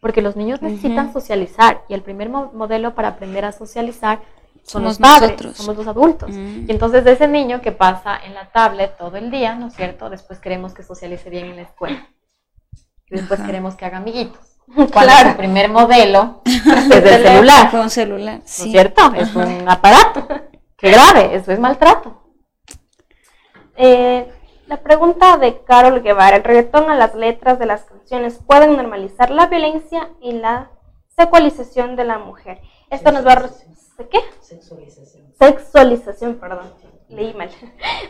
Porque los niños necesitan socializar y el primer modelo para aprender a socializar son los padres, somos los adultos. Y entonces de ese niño que pasa en la tablet todo el día, ¿no es cierto? Después queremos que socialice bien en la escuela. Y después queremos que haga amiguitos. Claro. el primer modelo es el celular. Con celular, ¿No es cierto? Es un aparato. Qué grave, eso es maltrato. Eh, La pregunta de Carol Guevara, ¿el reggaetón a las letras de las canciones pueden normalizar la violencia y la sexualización de la mujer? Esto nos va a... ¿Qué? Sexualización. Sexualización, perdón, leí mal.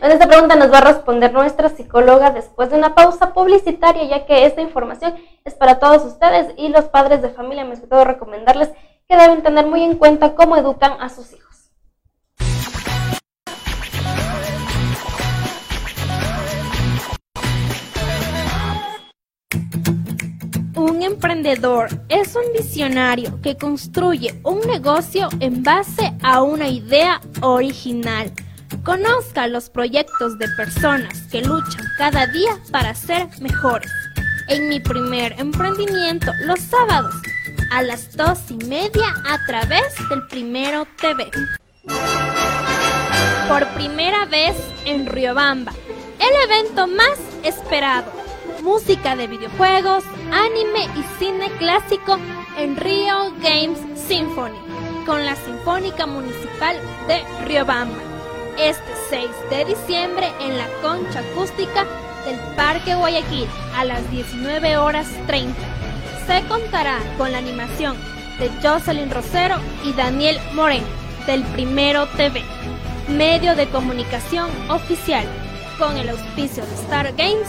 Bueno, esta pregunta nos va a responder nuestra psicóloga después de una pausa publicitaria, ya que esta información es para todos ustedes y los padres de familia. Me todo recomendarles que deben tener muy en cuenta cómo educan a sus hijos. Un emprendedor es un visionario que construye un negocio en base a una idea original. Conozca los proyectos de personas que luchan cada día para ser mejores. En mi primer emprendimiento, los sábados, a las dos y media a través del Primero TV. Por primera vez en Riobamba, el evento más esperado música de videojuegos, anime y cine clásico en Rio Games Symphony con la Sinfónica Municipal de Riobamba. Este 6 de diciembre en la concha acústica del Parque Guayaquil a las 19 horas 30. Se contará con la animación de Jocelyn Rosero y Daniel Moreno del Primero TV, medio de comunicación oficial, con el auspicio de Star Games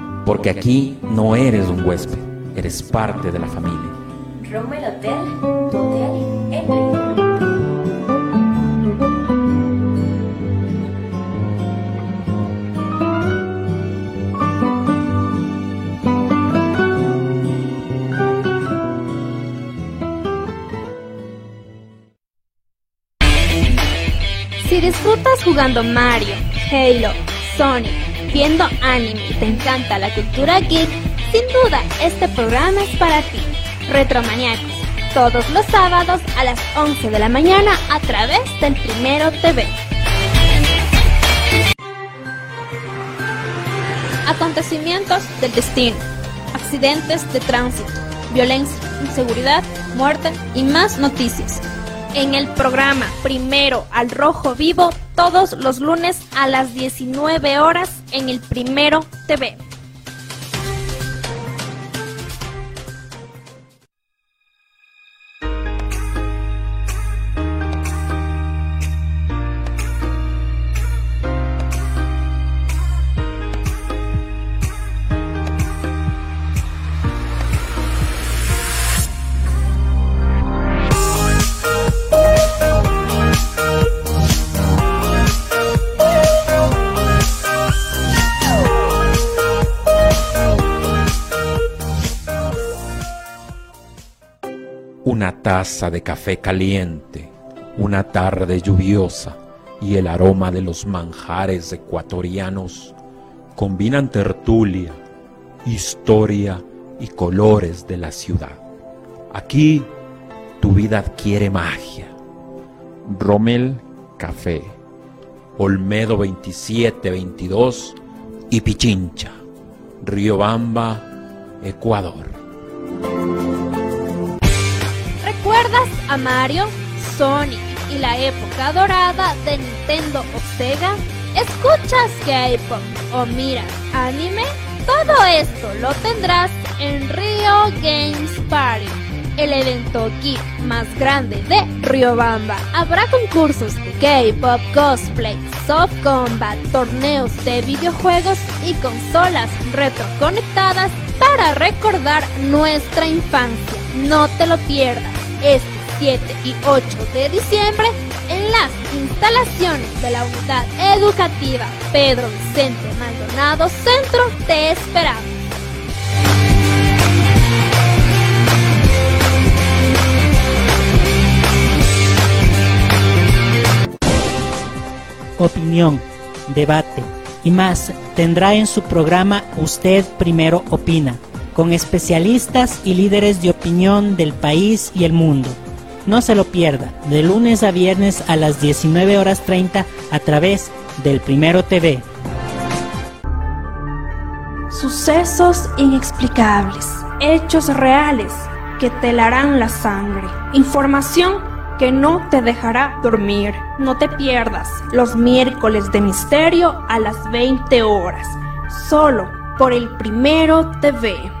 porque aquí no eres un huésped, eres parte de la familia. Roma Hotel, tu hotel en Si disfrutas jugando Mario, Halo, Sonic, viendo anime. Y te encanta la cultura geek, sin duda este programa es para ti. Retromaniacos, todos los sábados a las 11 de la mañana a través del Primero TV. Acontecimientos del destino, accidentes de tránsito, violencia, inseguridad, muerte y más noticias en el programa Primero al Rojo Vivo todos los lunes a las 19 horas en el Primero TV. Taza de café caliente, una tarde lluviosa y el aroma de los manjares ecuatorianos combinan tertulia, historia y colores de la ciudad. Aquí tu vida adquiere magia. Rommel Café, Olmedo 2722 y Pichincha. Riobamba, Ecuador. A Mario, Sonic y la época dorada de Nintendo o Sega? ¿Escuchas K-pop o miras anime? Todo esto lo tendrás en Rio Games Party, el evento geek más grande de Riobamba. Habrá concursos de K-pop, cosplay, soft combat, torneos de videojuegos y consolas retroconectadas para recordar nuestra infancia. No te lo pierdas. 7 y 8 de diciembre en las instalaciones de la unidad educativa Pedro Vicente Maldonado Centro te esperamos. opinión, debate y más tendrá en su programa Usted Primero Opina, con especialistas y líderes de opinión del país y el mundo. No se lo pierda, de lunes a viernes a las 19 horas 30 a través del Primero TV. Sucesos inexplicables, hechos reales que te helarán la sangre, información que no te dejará dormir. No te pierdas los miércoles de misterio a las 20 horas, solo por el Primero TV.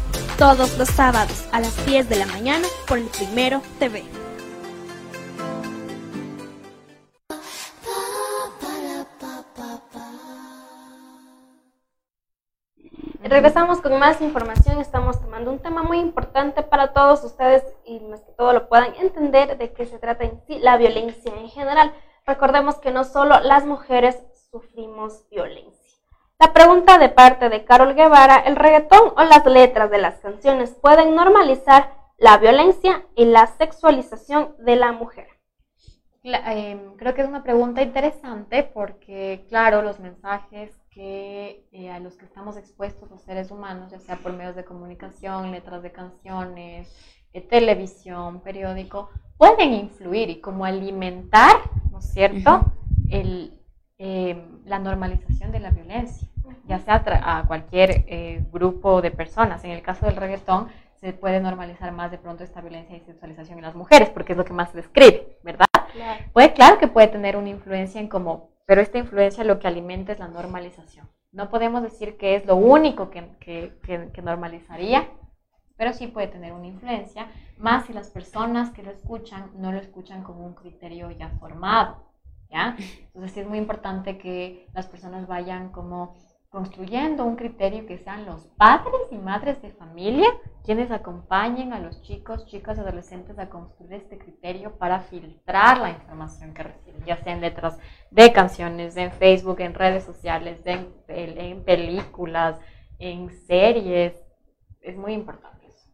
todos los sábados a las 10 de la mañana por el Primero TV. Regresamos con más información. Estamos tomando un tema muy importante para todos ustedes y más que todo lo puedan entender de qué se trata en sí la violencia en general. Recordemos que no solo las mujeres sufrimos violencia. La pregunta de parte de Carol Guevara, ¿el reggaetón o las letras de las canciones pueden normalizar la violencia y la sexualización de la mujer? Em, creo que es una pregunta interesante porque, claro, los mensajes que eh, a los que estamos expuestos los seres humanos, ya sea por medios de comunicación, letras de canciones, eh, televisión, periódico, pueden influir y como alimentar, ¿no es cierto?, el, la normalización de la violencia, ya sea a cualquier eh, grupo de personas. En el caso del reggaetón, se puede normalizar más de pronto esta violencia y sexualización en las mujeres, porque es lo que más se describe, ¿verdad? Puede, claro que puede tener una influencia en cómo, pero esta influencia lo que alimenta es la normalización. No podemos decir que es lo único que, que- que- que normalizaría, pero sí puede tener una influencia, más si las personas que lo escuchan no lo escuchan con un criterio ya formado, ¿ya? Entonces sí es muy importante que las personas vayan como construyendo un criterio que sean los padres y madres de familia quienes acompañen a los chicos, chicas, adolescentes a construir este criterio para filtrar la información que reciben, ya sea en letras de canciones, en Facebook, en redes sociales, en, pel- en películas, en series. Es muy importante eso.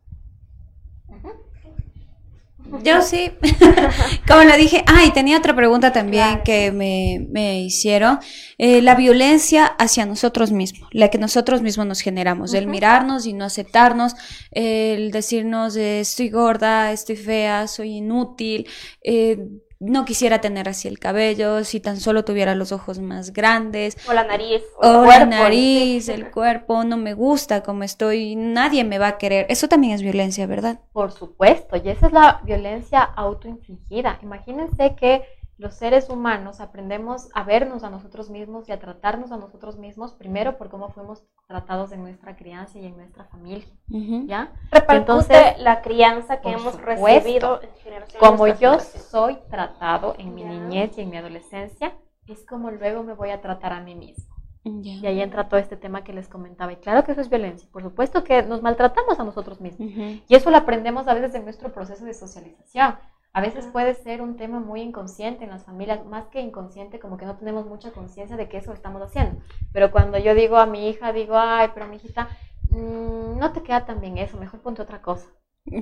Yo sí, como lo dije, ah, y tenía otra pregunta también que me, me hicieron, Eh, la violencia hacia nosotros mismos, la que nosotros mismos nos generamos, el mirarnos y no aceptarnos, el decirnos eh, estoy gorda, estoy fea, soy inútil, eh, no quisiera tener así el cabello, si tan solo tuviera los ojos más grandes, O la nariz, o el la cuerpo, nariz, sí. el cuerpo, no me gusta como estoy, nadie me va a querer, eso también es violencia, ¿verdad? Por supuesto, y esa es la violencia autoinfligida. Imagínense que los seres humanos aprendemos a vernos a nosotros mismos y a tratarnos a nosotros mismos primero por cómo fuimos tratados en nuestra crianza y en nuestra familia. ¿ya? Repercute Entonces, la crianza que hemos supuesto. recibido en generación Como yo generación. soy tratado en mi Ya. niñez y en mi adolescencia, es como luego me voy a tratar a mí mismo. Ya. Y ahí entra todo este tema que les comentaba. Y claro que eso es violencia. Por supuesto que nos maltratamos a nosotros mismos. Y eso lo aprendemos a veces en nuestro proceso de socialización. A veces puede ser un tema muy inconsciente en las familias, más que inconsciente, como que no tenemos mucha conciencia de que eso estamos haciendo. Pero cuando yo digo a mi hija, digo, ay, pero mi hijita, mm, no te queda tan bien eso, mejor ponte otra cosa.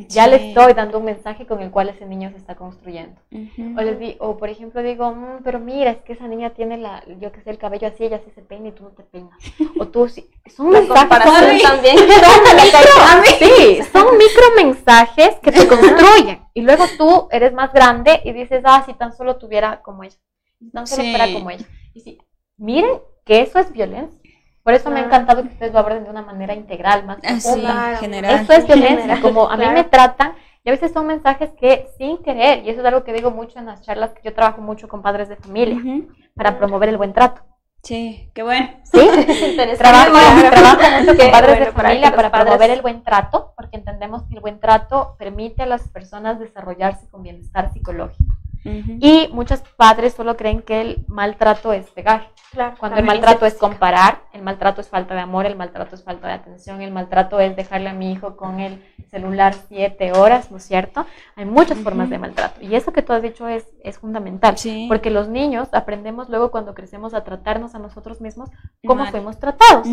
Ya le estoy dando un mensaje con el cual ese niño se está construyendo. o, les di, o por ejemplo digo, "Mm, pero mira, es que esa niña tiene la, yo que sé, el cabello así, ella sí se peina y tú no te peinas. O tú sí. Son La comparación también. son micro- sí, son micro mensajes que te construyen. Y luego tú eres más grande y dices, ah, si tan solo tuviera como ella. Si tan solo Sí. fuera como ella. Y sí, miren que eso es violencia. Por eso me ha encantado que ustedes lo aborden de una manera integral, más profunda. Claro. general. Esto es violencia, General, como a mí claro. me tratan, y a veces son mensajes que sin querer, y eso es algo que digo mucho en las charlas, que yo trabajo mucho con padres de familia, para promover el buen trato. Sí, qué bueno. ¿Sí? Trabajo, Claro. trabajo mucho con padres bueno de familia para padres- promover el buen trato, porque entendemos que el buen trato permite a las personas desarrollarse con bienestar psicológico. Y muchos padres solo creen que el maltrato es pegar. Claro, Cuando el maltrato es comparar, el maltrato es falta de amor, el maltrato es falta de atención, el maltrato es dejarle a mi hijo con el celular siete horas, ¿no es cierto? Hay muchas formas de maltrato. Y eso que tú has dicho es, es fundamental. Sí. Porque los niños aprendemos luego cuando crecemos a tratarnos a nosotros mismos cómo Mal. fuimos tratados.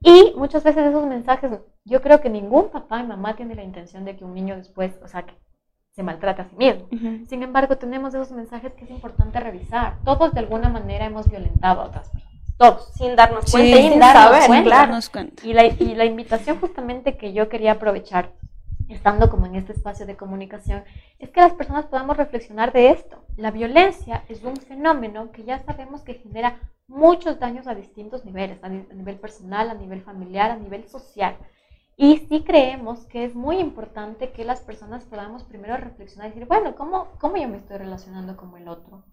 Y muchas veces esos mensajes, yo creo que ningún papá y mamá tiene la intención de que un niño después, o sea, que se maltrate a sí mismo. Ujú. Sin embargo, tenemos esos mensajes que es importante revisar. Todos de alguna manera hemos violentado a otras personas. Todos. Sin darnos Sí, cuenta sin sin darnos saber, cuenta. claro. Darnos cuenta. Y la, y la invitación justamente que yo quería aprovechar, estando como en este espacio de comunicación, es que las personas podamos reflexionar de esto. La violencia es un fenómeno que ya sabemos que genera muchos daños a distintos niveles, a, ni- a nivel personal, a nivel familiar, a nivel social. Y sí creemos que es muy importante que las personas podamos primero reflexionar y decir, bueno, ¿cómo, cómo yo me estoy relacionando con el otro?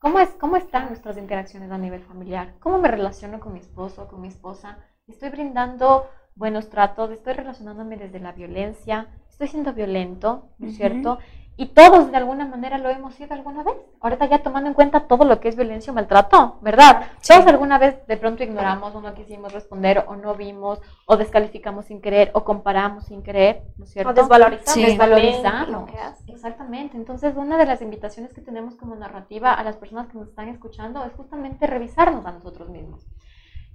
¿Cómo, es, ¿Cómo están nuestras interacciones a nivel familiar? ¿Cómo me relaciono con mi esposo, con mi esposa? ¿Estoy brindando buenos tratos? ¿Estoy relacionándome desde la violencia? ¿Estoy siendo violento? ¿No es Ujú. cierto? Y todos de alguna manera lo hemos sido alguna vez. Ahorita ya tomando en cuenta todo lo que es violencia o maltrato, ¿verdad? Todos alguna vez de pronto ignoramos o no quisimos responder o no vimos o descalificamos sin querer o comparamos sin querer, ¿no es cierto? O desvalorizamos. Sí. desvalorizamos. Exactamente. Entonces, una de las invitaciones que tenemos como narrativa a las personas que nos están escuchando es justamente revisarnos a nosotros mismos.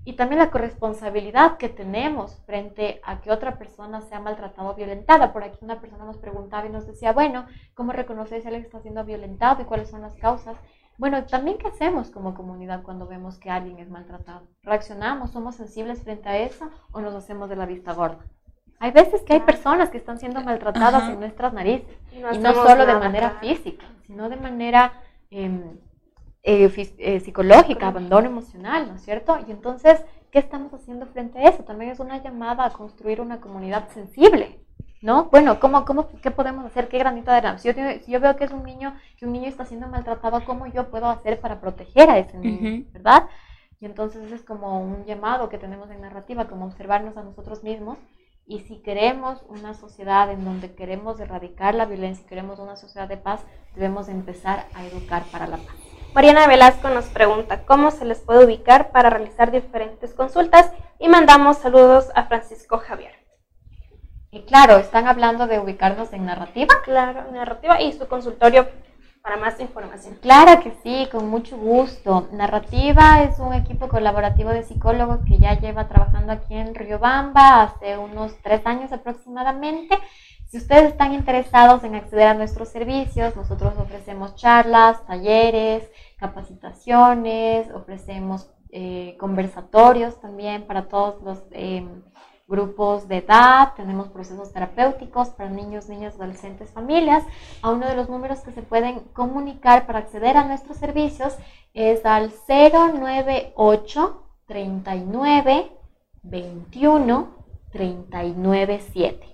Y también la corresponsabilidad que tenemos frente a que otra persona sea maltratada o violentada. Por aquí una persona nos preguntaba y nos decía, bueno, ¿cómo reconocer si alguien está siendo violentado y cuáles son las causas? Bueno, también qué hacemos como comunidad cuando vemos que alguien es maltratado. ¿Reaccionamos? ¿Somos sensibles frente a eso o nos hacemos de la vista gorda? Hay veces que hay personas que están siendo maltratadas Ajá. en nuestras narices Y y no hacemos solo de manera física, sino de manera em, eh, eh, psicológica, abandono emocional, ¿no es cierto? Y entonces, ¿qué estamos haciendo frente a eso? También es una llamada a construir una comunidad sensible, ¿no? Bueno, ¿cómo, cómo, ¿qué podemos hacer? ¿Qué granito de arena? Si yo, si yo veo que es un niño, que un niño está siendo maltratado, ¿cómo yo puedo hacer para proteger a ese niño, Ujú. verdad? Y entonces es como un llamado que tenemos en narrativa, como observarnos a nosotros mismos y si queremos una sociedad en donde queremos erradicar la violencia queremos una sociedad de paz, debemos empezar a educar para la paz. Mariana Velasco nos pregunta cómo se les puede ubicar para realizar diferentes consultas y mandamos saludos a Francisco Javier. Y claro, están hablando de ubicarnos en narrativa. Claro, narrativa y su consultorio para más información. Claro que sí, con mucho gusto. Narrativa es un equipo colaborativo de psicólogos que ya lleva trabajando aquí en Riobamba hace unos tres años aproximadamente. Si ustedes están interesados en acceder a nuestros servicios, nosotros ofrecemos charlas, talleres, capacitaciones, ofrecemos eh, conversatorios también para todos los eh, grupos de edad, tenemos procesos terapéuticos para niños, niñas, adolescentes, familias. A uno de los números que se pueden comunicar para acceder a nuestros servicios es al 098 39 21 39 7.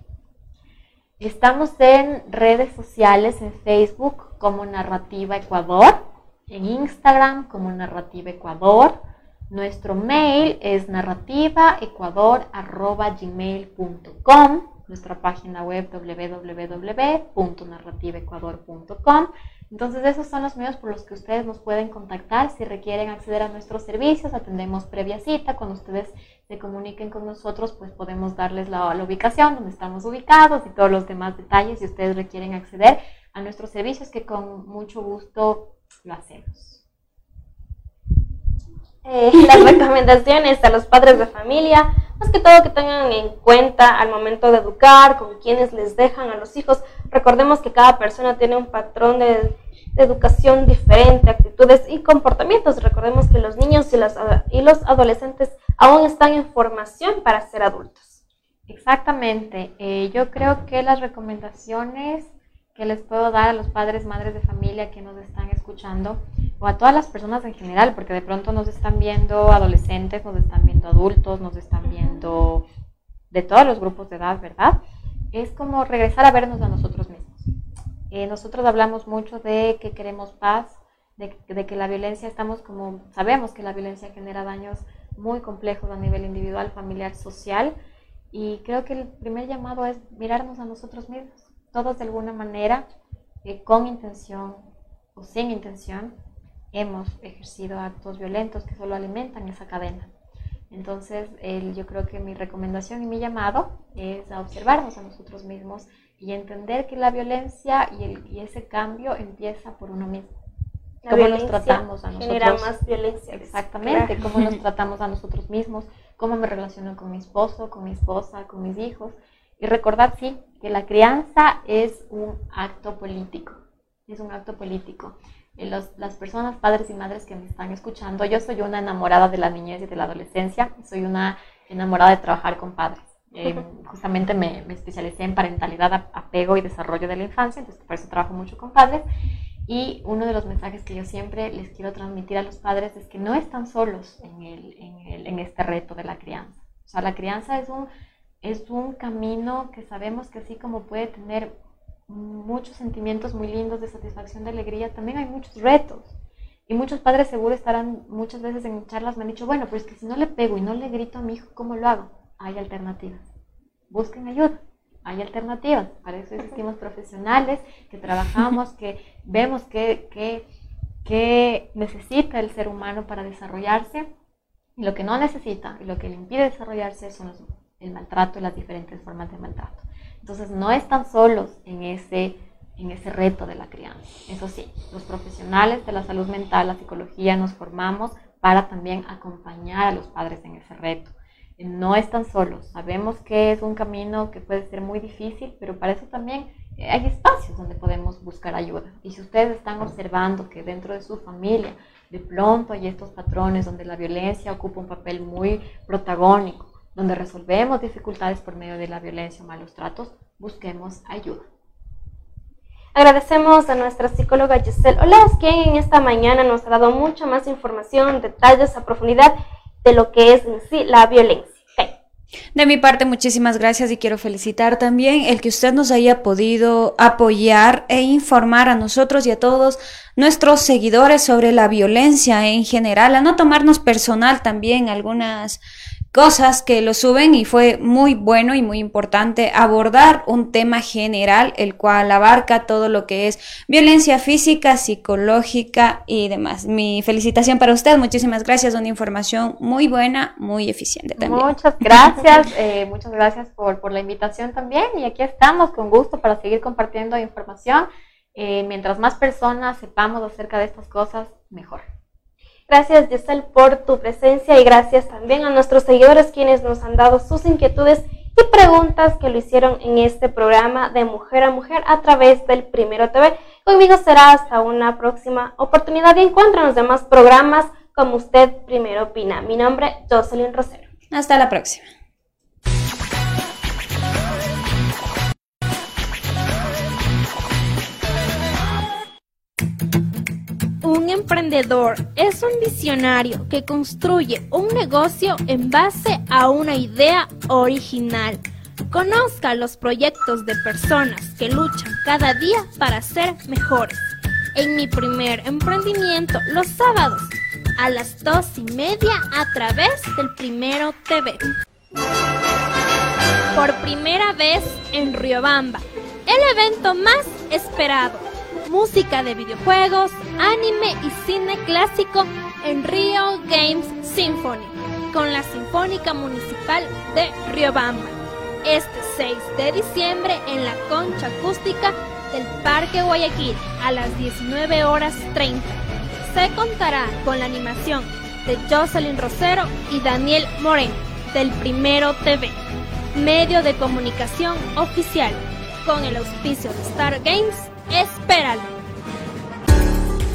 Estamos en redes sociales, en Facebook como Narrativa Ecuador, en Instagram como Narrativa Ecuador. Nuestro mail es narrativaecuador.gmail.com Nuestra página web www.narrativaecuador.com Entonces esos son los medios por los que ustedes nos pueden contactar si requieren acceder a nuestros servicios. Atendemos previa cita. Cuando ustedes se comuniquen con nosotros, pues podemos darles la, la ubicación donde estamos ubicados y todos los demás detalles si ustedes requieren acceder a nuestros servicios que con mucho gusto lo hacemos. Eh, las recomendaciones a los padres de familia, más que todo que tengan en cuenta al momento de educar, con quienes les dejan a los hijos. Recordemos que cada persona tiene un patrón de, educación diferente, actitudes y comportamientos. Recordemos que los niños y, las, y los adolescentes aún están en formación para ser adultos. Exactamente. Eh, yo creo que las recomendaciones que les puedo dar a los padres, madres de familia que nos están escuchando, o a todas las personas en general, porque de pronto nos están viendo adolescentes, nos están viendo adultos, nos están viendo de todos los grupos de edad, ¿verdad? Es como regresar a vernos a nosotros mismos. Eh, nosotros hablamos mucho de que queremos paz, de, que la violencia, estamos como, sabemos que la violencia genera daños muy complejos a nivel individual, familiar, social, y creo que el primer llamado es mirarnos a nosotros mismos todos de alguna manera, eh, con intención o sin intención, hemos ejercido actos violentos que solo alimentan esa cadena. Entonces, yo creo que mi recomendación y mi llamado es a observarnos a nosotros mismos y entender que la violencia y, el, y ese cambio empieza por uno mismo. La cómo nos tratamos a nosotros. Genera más violencia. Exactamente, cómo nos tratamos a nosotros mismos, cómo me relaciono con mi esposo, con mi esposa, con mis hijos. Y recordad, sí, que la crianza es un acto político, es un acto político. Los, las personas, padres y madres que me están escuchando, yo soy una enamorada de la niñez y de la adolescencia, soy una enamorada de trabajar con padres. Eh, justamente me, me, especialicé en parentalidad, apego y desarrollo de la infancia, entonces por eso trabajo mucho con padres. Y uno de los mensajes que yo siempre les quiero transmitir a los padres es que no están solos en, el, en, el, en este reto de la crianza. O sea, la crianza es un es un camino que sabemos que así como puede tener muchos sentimientos muy lindos de satisfacción, de alegría, también hay muchos retos. Y muchos padres seguro estarán muchas veces en charlas me han dicho, bueno, pero es que si no le pego y no le grito a mi hijo, ¿cómo lo hago? Hay alternativas. Busquen ayuda. Hay alternativas. Para eso existimos profesionales que trabajamos, que vemos qué que, que necesita el ser humano para desarrollarse y lo que no necesita y lo que le impide desarrollarse son los el maltrato y las diferentes formas de maltrato. Entonces, no están solos en ese, en ese reto de la crianza. Eso sí, los profesionales de la salud mental, la psicología, nos formamos para también acompañar a los padres en ese reto. No están solos. Sabemos que es un camino que puede ser muy difícil, pero para eso también eh, hay espacios donde podemos buscar ayuda. Y si ustedes están observando que dentro de su familia de pronto hay estos patrones donde la violencia ocupa un papel muy protagónico, donde resolvemos dificultades por medio de la violencia o malos tratos, busquemos ayuda. Agradecemos a nuestra psicóloga Giselle Olas, quien en esta mañana nos ha dado mucha más información, detalles a profundidad de lo que es en sí la violencia. De mi parte, muchísimas gracias y quiero felicitar también el que usted nos haya podido apoyar e informar a nosotros y a todos nuestros seguidores sobre la violencia en general, a no tomarnos personal también algunas cosas que lo suben y fue muy bueno y muy importante abordar un tema general el cual abarca todo lo que es violencia física, psicológica y demás. Mi felicitación para usted, muchísimas gracias, una información muy buena, muy eficiente también. Muchas gracias, eh, muchas gracias por, por, la invitación también y aquí estamos con gusto para seguir compartiendo información. Eh, mientras más personas sepamos acerca de estas cosas, mejor. Gracias Giselle por tu presencia y gracias también a nuestros seguidores quienes nos han dado sus inquietudes y preguntas que lo hicieron en este programa de Mujer a Mujer a través del Primero TV. Conmigo será hasta una próxima oportunidad y encuentro en los demás programas como usted primero opina. Mi nombre Jocelyn Rosero. Hasta la próxima. Un emprendedor es un visionario que construye un negocio en base a una idea original. Conozca los proyectos de personas que luchan cada día para ser mejores. En mi primer emprendimiento, los sábados, a las dos y media a través del Primero TV. Por primera vez en Riobamba, el evento más esperado música de videojuegos, anime y cine clásico en Rio Games Symphony con la Sinfónica Municipal de Riobamba. Este 6 de diciembre en la Concha Acústica del Parque Guayaquil a las 19 horas 30. Se contará con la animación de Jocelyn Rosero y Daniel Moreno del Primero TV, medio de comunicación oficial, con el auspicio de Star Games. Espéralo.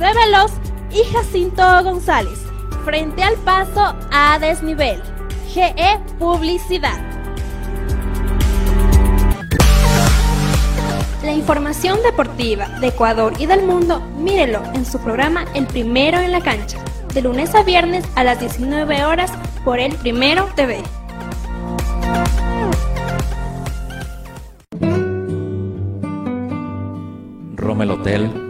José Veloz y Jacinto González, frente al paso a desnivel. GE Publicidad. La información deportiva de Ecuador y del mundo, mírelo en su programa El Primero en la Cancha, de lunes a viernes a las 19 horas por El Primero TV. Rommel Hotel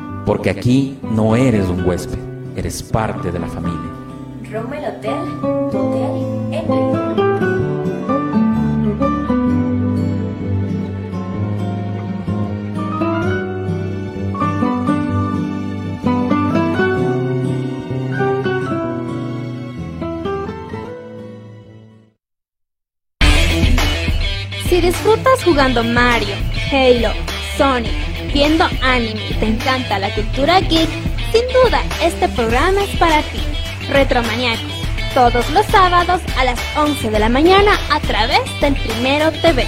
Porque aquí no eres un huésped, eres parte de la familia. Rommel Hotel, tu hotel en. Si disfrutas jugando Mario, Halo, Sonic, viendo anime y te encanta la cultura geek, sin duda este programa es para ti. Retromaniacos, todos los sábados a las 11 de la mañana a través del Primero TV.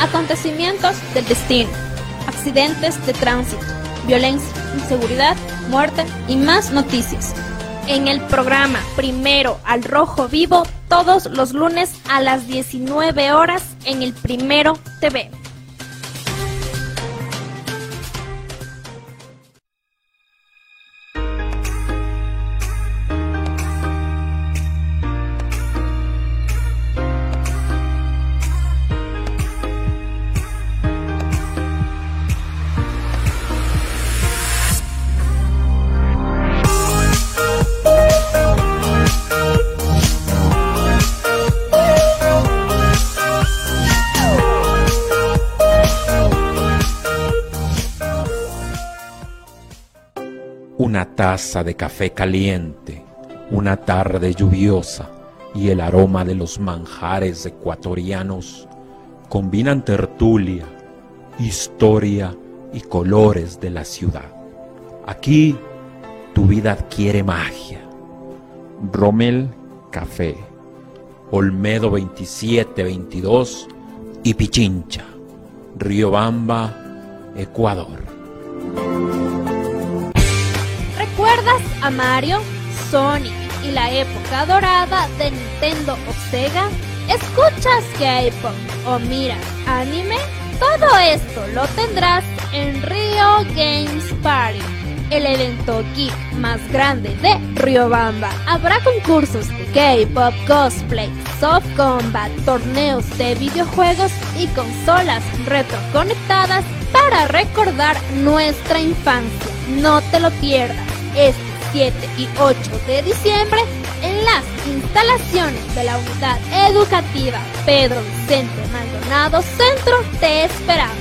Acontecimientos del destino, accidentes de tránsito, violencia, inseguridad, muerte y más noticias. En el programa Primero al Rojo Vivo, todos los lunes a las 19 horas en el Primero TV. Taza de café caliente, una tarde lluviosa y el aroma de los manjares ecuatorianos combinan tertulia, historia y colores de la ciudad. Aquí tu vida adquiere magia. Rommel Café, Olmedo 2722 y Pichincha, Riobamba, Ecuador. ¿Recuerdas a Mario, Sonic y la época dorada de Nintendo o Sega? ¿Escuchas K-pop o miras anime? Todo esto lo tendrás en Rio Games Party, el evento geek más grande de Riobamba. Habrá concursos de K-pop, cosplay, soft combat, torneos de videojuegos y consolas retroconectadas para recordar nuestra infancia. No te lo pierdas este 7 y 8 de diciembre en las instalaciones de la unidad educativa Pedro Vicente Maldonado Centro te esperamos.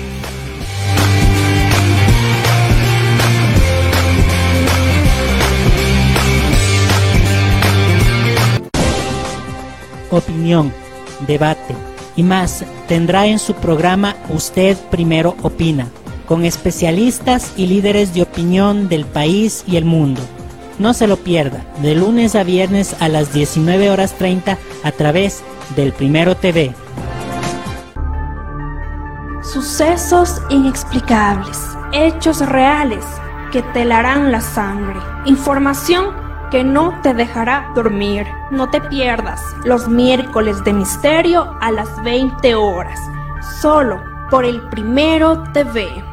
opinión, debate y más tendrá en su programa Usted Primero Opina, con especialistas y líderes de opinión del país y el mundo. No se lo pierda, de lunes a viernes a las 19 horas 30 a través del Primero TV. Sucesos inexplicables, hechos reales que te helarán la sangre, información que no te dejará dormir. No te pierdas los miércoles de misterio a las 20 horas, solo por el Primero TV.